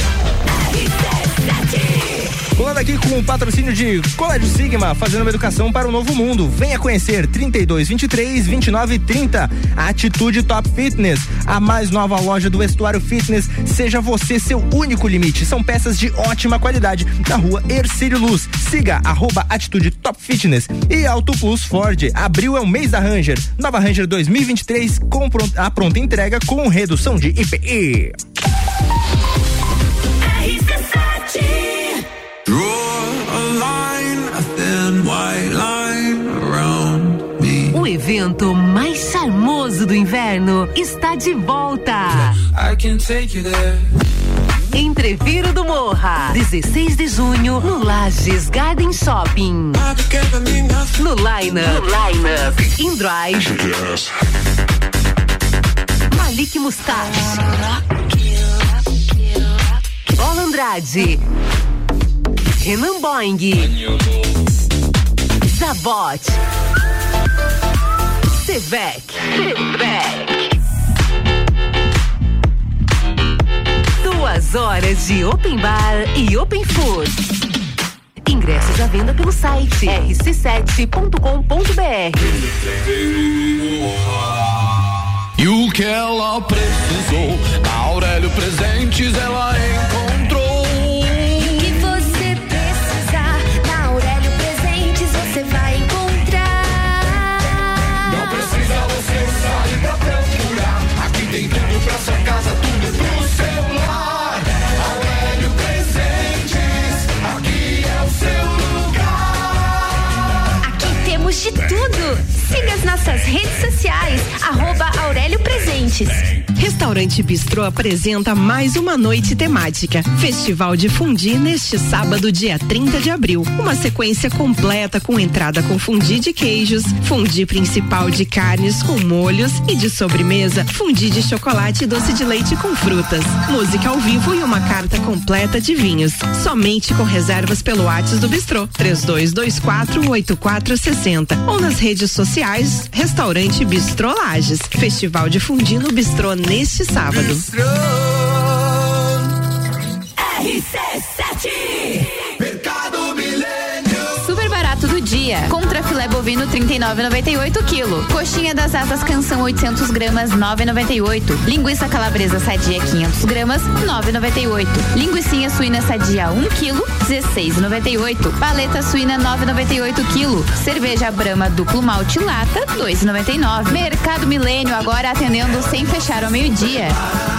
Aqui com o patrocínio de Colégio Sigma, fazendo uma educação para o novo mundo. Venha conhecer 32, 23, 29 e 30. Atitude Top Fitness, a mais nova loja do Estuário Fitness. Seja você seu único limite. São peças de ótima qualidade na rua Ercílio Luz. Siga arroba Atitude Top Fitness e Auto Plus Ford. Abril é o mês da Ranger. Nova Ranger 2023 com a pronta entrega com redução de IPI. RC7 me. O evento mais charmoso do inverno está de volta. I can take you there. Entreviro do Morra, 16 de junho, no Lages Garden Shopping. No Line No Line In Drive. Malik Mustache. Bola Andrade. Renan Boing. Zabot. Sevec. Sevec. Duas horas de open bar e open food. Ingressos à venda pelo site rc7.com.br. E o que ela precisou, na Aurélio Presentes ela encontrou. De tudo. Siga as nossas redes sociais, arroba Aurélio Presentes. Restaurante Bistrô apresenta mais uma noite temática. Festival de Fundi neste sábado, dia 30 de abril. Uma sequência completa com entrada com fundi de queijos, fundi principal de carnes com molhos e de sobremesa, fundi de chocolate e doce de leite com frutas. Música ao vivo e uma carta completa de vinhos. Somente com reservas pelo WhatsApp do Bistrô. 32248460 ou nas redes sociais Restaurante Bistrô Lages. Festival de Fundi no Bistrô neste sábado. RC7 bovino 39,98 kg. Coxinha das asas canção 800 gramas 9,98. Linguiça calabresa sadia 500 gramas 9,98. Linguiça suína sadia 1 kg 16,98. Paleta suína 9,98 kg. Cerveja Brahma duplo malte lata 2,99. Mercado Milênio agora atendendo sem fechar ao meio-dia. Faça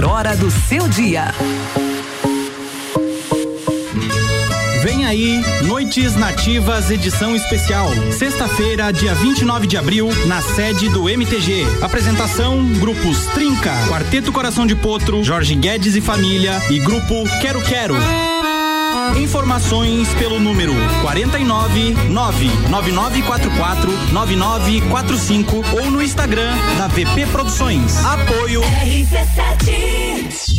hora do seu dia. Vem aí, Noites Nativas, edição especial. Sexta-feira, dia 29 de abril, na sede do MTG. Apresentação: Grupos Trinca, Quarteto Coração de Potro, Jorge Guedes e Família e Grupo Quero Quero. Informações pelo número 49 99944 9945 ou no Instagram da VP Produções. Apoio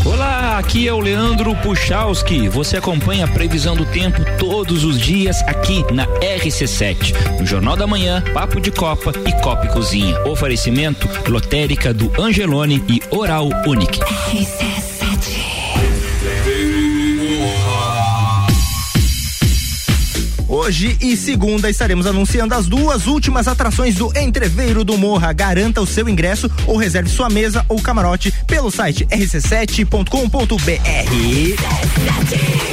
Olá, aqui é o Leandro Puchalski. Você acompanha a previsão do tempo todos os dias aqui na RC7. No Jornal da Manhã, Papo de Copa e Copa e Cozinha. Oferecimento lotérica do Angelone e Oral Unique. Hoje e segunda estaremos anunciando as duas últimas atrações do Entreveiro do Morra. Garanta o seu ingresso ou reserve sua mesa ou camarote pelo site rc7.com.br.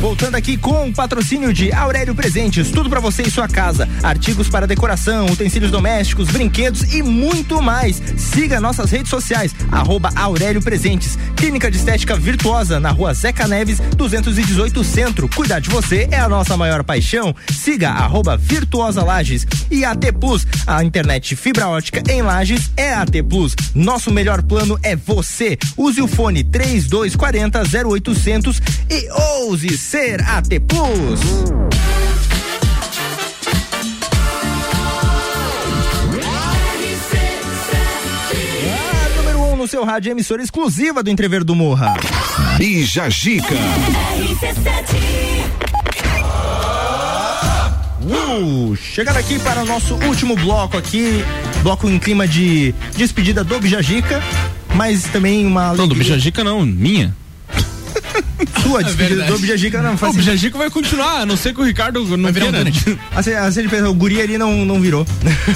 Voltando aqui com o patrocínio de Aurélio Presentes, tudo pra você e sua casa, artigos para decoração, utensílios domésticos, brinquedos e muito mais. Siga nossas redes sociais, arroba Aurélio Presentes, Clínica de Estética Virtuosa, na rua Zeca Neves, 218 Centro. Cuidar de você é a nossa maior paixão. Siga arroba Virtuosa Lages e AT Plus, a internet fibra ótica em Lages é AT Plus. Nosso melhor plano é você. Use o fone 3240 0800 e ouse ser AT Plus. A número 1 um no seu rádio emissora exclusiva do Entrever do Morra. Bija Gica. Uh, chegando aqui para o nosso último bloco aqui, bloco em clima de despedida do Bijagica, mas também uma Não, do alegria- Bijagica não, minha. Despedida do Bijagica não faz O Bijagica vai continuar, a não ser que o Ricardo não virar um queira. donut. Assim, assim ele pensa, o guri ali não, não virou.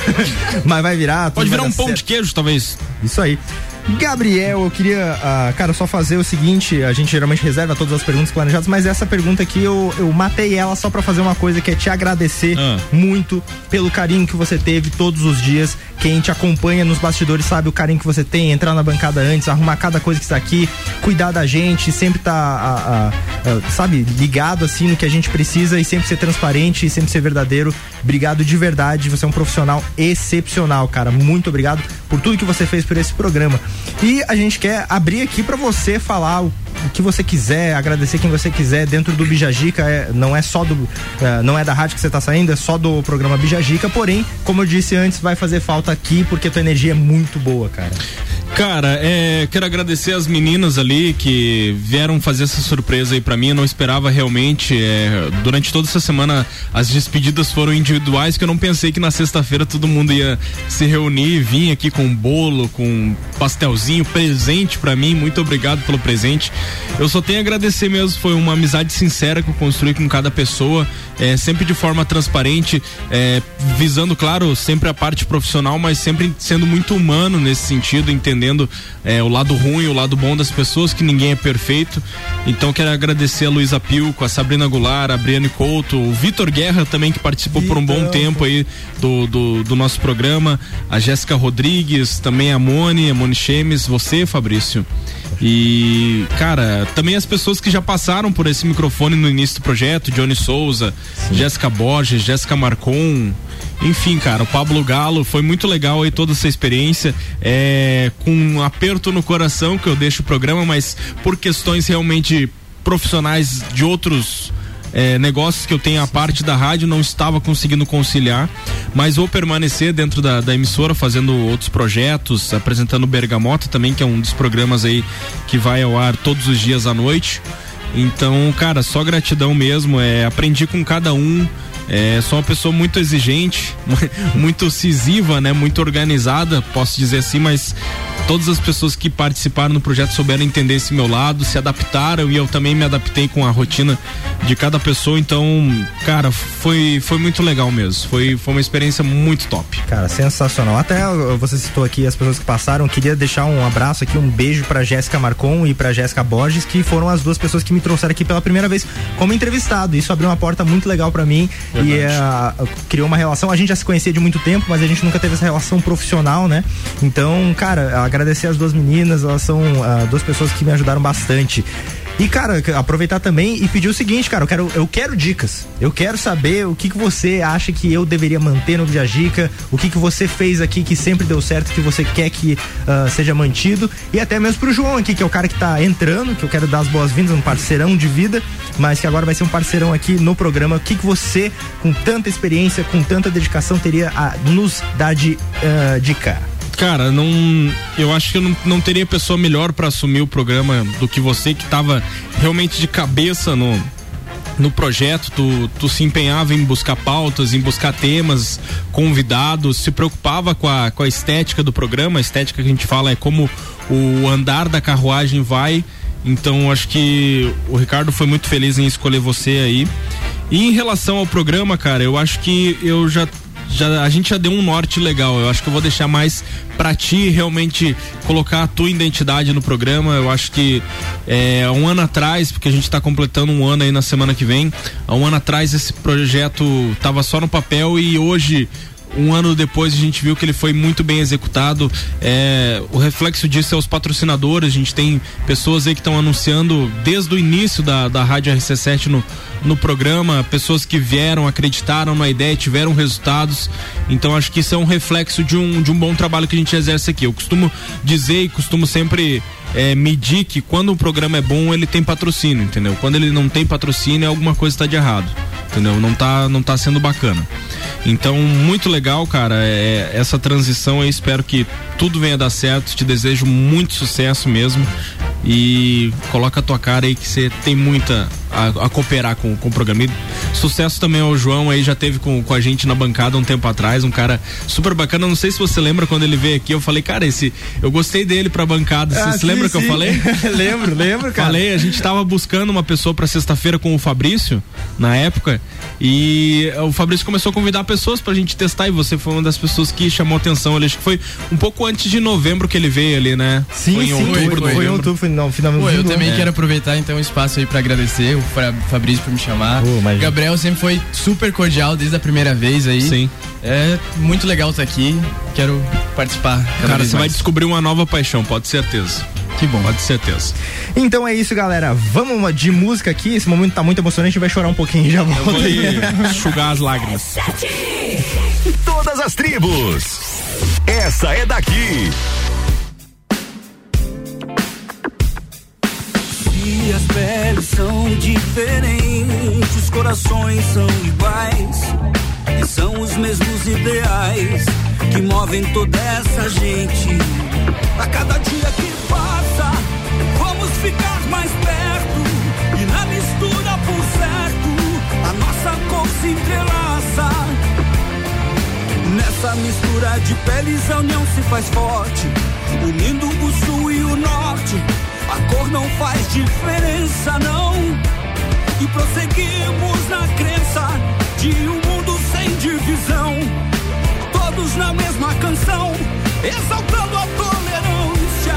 Mas vai virar. Pode vai virar um pão certo. de queijo, talvez. Isso aí. Gabriel, eu queria, ah, cara, só fazer o seguinte, a gente geralmente reserva todas as perguntas planejadas, mas essa pergunta aqui eu, eu matei ela só pra fazer uma coisa que é te agradecer Ah. muito pelo carinho que você teve todos os dias. Quem te acompanha nos bastidores sabe o carinho que você tem, entrar na bancada antes, arrumar cada coisa que está aqui, cuidar da gente, sempre tá, ah, ah, ah, sabe, ligado assim no que a gente precisa e sempre ser transparente e sempre ser verdadeiro. Obrigado de verdade, você é um profissional excepcional, cara. Muito obrigado por tudo que você fez por esse programa. E a gente quer abrir aqui pra você falar o, o que você quiser, agradecer quem você quiser dentro do Bijagica. É, não é só do. é, não é da rádio que você tá saindo, é só do programa Bijagica. Porém, como eu disse antes, vai fazer falta aqui porque tua energia é muito boa, cara. Cara, é, quero agradecer as meninas ali que vieram fazer essa surpresa aí pra mim. Eu não esperava realmente. é, durante toda essa semana as despedidas foram individuais, que eu não pensei que na sexta-feira todo mundo ia se reunir, vir aqui com bolo, com pastelzinho, presente pra mim. Muito obrigado pelo presente. Eu só tenho a agradecer mesmo. Foi uma amizade sincera que eu construí com cada pessoa, é, sempre de forma transparente, é, visando, claro, sempre a parte profissional, mas sempre sendo muito humano nesse sentido, entendendo é, o lado ruim, o lado bom das pessoas, que ninguém é perfeito. Então quero agradecer a Luísa Pilco, a Sabrina Goulart, a Briane Couto, o Vitor Guerra também, que participou por um bom tempo aí do, do, do nosso programa, a Jéssica Rodrigues, também a Mone, a Mone Chemes, você, Fabrício. E, cara, também as pessoas que já passaram por esse microfone no início do projeto, Johnny Souza, Jéssica Borges, Jéssica Marcon, enfim, cara, o Pablo Galo, foi muito legal aí toda essa experiência, é, com um aperto no coração que eu deixo o programa, mas por questões realmente profissionais de outros é, negócios que eu tenho à parte da rádio, não estava conseguindo conciliar, mas vou permanecer dentro da, da emissora fazendo outros projetos, apresentando Bergamota também, que é um dos programas aí que vai ao ar todos os dias à noite. Então, cara, só gratidão mesmo. É, aprendi com cada um. É, sou uma pessoa muito exigente, muito incisiva, né? Muito organizada, posso dizer assim, mas todas as pessoas que participaram no projeto souberam entender esse meu lado, se adaptaram e eu também me adaptei com a rotina de cada pessoa. Então, cara, foi, foi muito legal mesmo. Foi, foi uma experiência muito top. Cara, sensacional. Até você citou aqui as pessoas que passaram. Queria deixar um abraço aqui, um beijo pra Jéssica Marcon e pra Jéssica Borges, que foram as duas pessoas que me trouxeram aqui pela primeira vez como entrevistado. Isso abriu uma porta muito legal pra mim e uh, criou uma relação. A gente já se conhecia de muito tempo, mas a gente nunca teve essa relação profissional, né? Então, cara, agradecer as duas meninas, elas são uh, duas pessoas que me ajudaram bastante. E, cara, aproveitar também e pedir o seguinte, cara, eu quero, eu quero dicas. Eu quero saber o que, que você acha que eu deveria manter no Bijagica, o que, que você fez aqui que sempre deu certo, que você quer que uh, seja mantido. E até mesmo pro João aqui, que é o cara que tá entrando, que eu quero dar as boas-vindas, um parceirão de vida, mas que agora vai ser um parceirão aqui no programa. O que, que você, com tanta experiência, com tanta dedicação, teria a nos dar de uh, dica? Cara, não. Eu acho que eu não, não teria pessoa melhor para assumir o programa do que você, que tava realmente de cabeça no, no projeto, tu, tu se empenhava em buscar pautas, em buscar temas, convidados, se preocupava com a, com a estética do programa. A estética que a gente fala é como o andar da carruagem vai. Então acho que o Ricardo foi muito feliz em escolher você aí. E em relação ao programa, cara, eu acho que eu já já, a gente já deu um norte legal. Eu acho que eu vou deixar mais pra ti realmente colocar a tua identidade no programa. Eu acho que é, um ano atrás, porque a gente tá completando um ano aí na semana que vem, há um ano atrás esse projeto tava só no papel e hoje um ano depois a gente viu que ele foi muito bem executado. É, o reflexo disso é os patrocinadores. A gente tem pessoas aí que estão anunciando desde o início da, da Rádio RC7 no, no programa, pessoas que vieram, acreditaram na ideia, tiveram resultados. Então acho que isso é um reflexo de um, de um bom trabalho que a gente exerce aqui. Eu costumo dizer e costumo sempre é, medir que quando o programa é bom, ele tem patrocínio, entendeu? Quando ele não tem patrocínio, alguma coisa está de errado, entendeu? Não tá, não tá sendo bacana. Então, muito legal, cara, é, essa transição. Eu espero que tudo venha dar certo. Te desejo muito sucesso mesmo. E coloca a tua cara aí que você tem muita a, a cooperar com, com o programa. E sucesso também ao João aí, já teve com, com a gente na bancada um tempo atrás, um cara super bacana. Não sei se você lembra quando ele veio aqui, eu falei, cara, esse. Eu gostei dele pra bancada. Você Ah, se sim, lembra que eu sim. falei? lembro, lembro, cara. Falei, a gente tava buscando uma pessoa pra sexta-feira com o Fabrício, na época, e o Fabrício começou a convidar pessoas pra gente testar e você foi uma das pessoas que chamou atenção ali. Acho que foi um pouco antes de novembro que ele veio ali, né? Sim, foi em sim, outubro, foi, foi em novembro. outubro, foi no finalmente Pô, eu também ano. quero aproveitar então o espaço aí pra agradecer o Fra- Fabrício por me chamar. Gabriel sempre foi super cordial desde a primeira vez aí. Sim. É muito legal estar aqui. Quero participar. Cara, você vai descobrir uma nova paixão, pode ter certeza. Que bom. Pode certeza. Então é isso, galera. Vamos uma de música aqui. Esse momento tá muito emocionante, a gente vai chorar um pouquinho e já volta. vou aí enxugar as lágrimas. Todas as tribos. Essa é daqui. Se as peles são diferentes, os corações são iguais. E são os mesmos ideais que movem toda essa gente. A cada dia que passa, vamos ficar mais perto. E na mistura por certo, a nossa cor se entrelaça. Nessa mistura de peles a união se faz forte, unindo o sul e o norte. A cor não faz diferença, não. E prosseguimos na crença de um mundo sem divisão. Todos na mesma canção, exaltando a tolerância.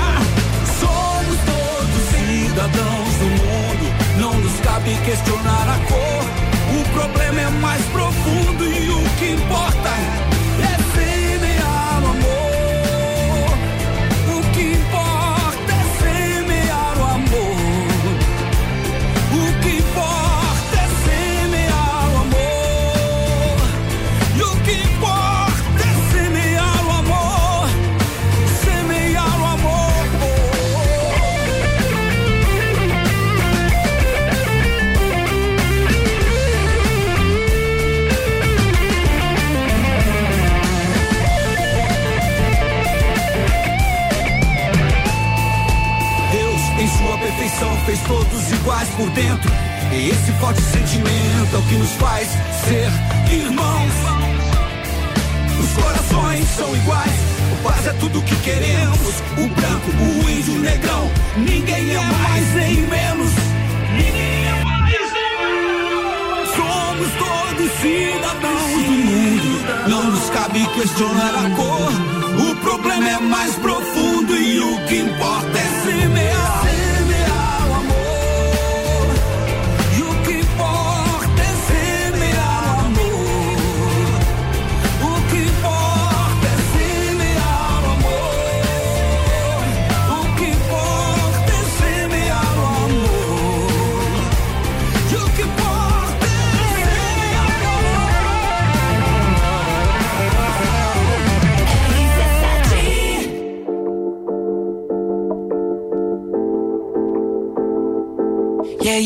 Somos todos cidadãos do mundo, não nos cabe questionar a cor. O problema é mais profundo e o que importa iguais por dentro. E esse forte sentimento é o que nos faz ser irmãos. Os corações são iguais, o paz é tudo que queremos. O branco, o índio, o negrão, ninguém é mais nem menos. Ninguém é mais nem menos. Somos todos cidadãos do mundo, não nos cabe questionar a cor. O problema é mais profundo e o que importa é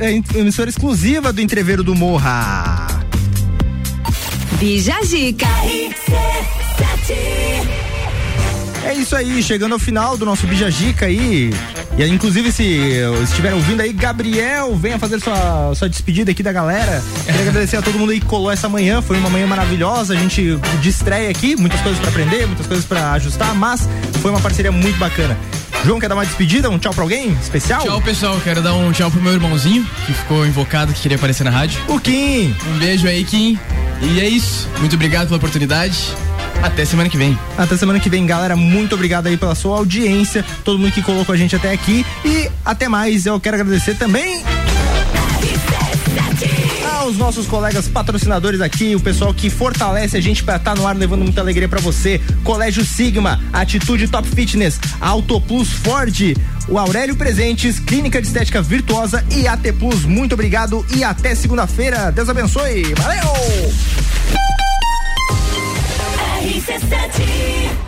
É, emissora exclusiva do Entreveiro do Morra. Bija Zica. É isso aí, chegando ao final do nosso Bija aí. E aí, inclusive, se estiver ouvindo aí, Gabriel, venha fazer sua, sua despedida aqui da galera. Queria agradecer a todo mundo aí que colou essa manhã. Foi uma manhã maravilhosa. A gente de estreia aqui, muitas coisas pra aprender, muitas coisas pra ajustar, mas foi uma parceria muito bacana. João, quer dar uma despedida? Um tchau pra alguém especial? Tchau, pessoal. Quero dar um tchau pro meu irmãozinho, que ficou invocado, que queria aparecer na rádio. O Kim. Um beijo aí, Kim. E é isso. Muito obrigado pela oportunidade. Até semana que vem. Até semana que vem, galera. Muito obrigado aí pela sua audiência, todo mundo que colocou a gente até aqui. E até mais. Eu quero agradecer também aos nossos colegas patrocinadores aqui, o pessoal que fortalece a gente para estar no ar levando muita alegria para você. Colégio Sigma, Atitude Top Fitness, Auto Plus Ford, o Aurélio Presentes, Clínica de Estética Virtuosa e AT Plus. Muito obrigado e até segunda-feira. Deus abençoe. Valeu! RC7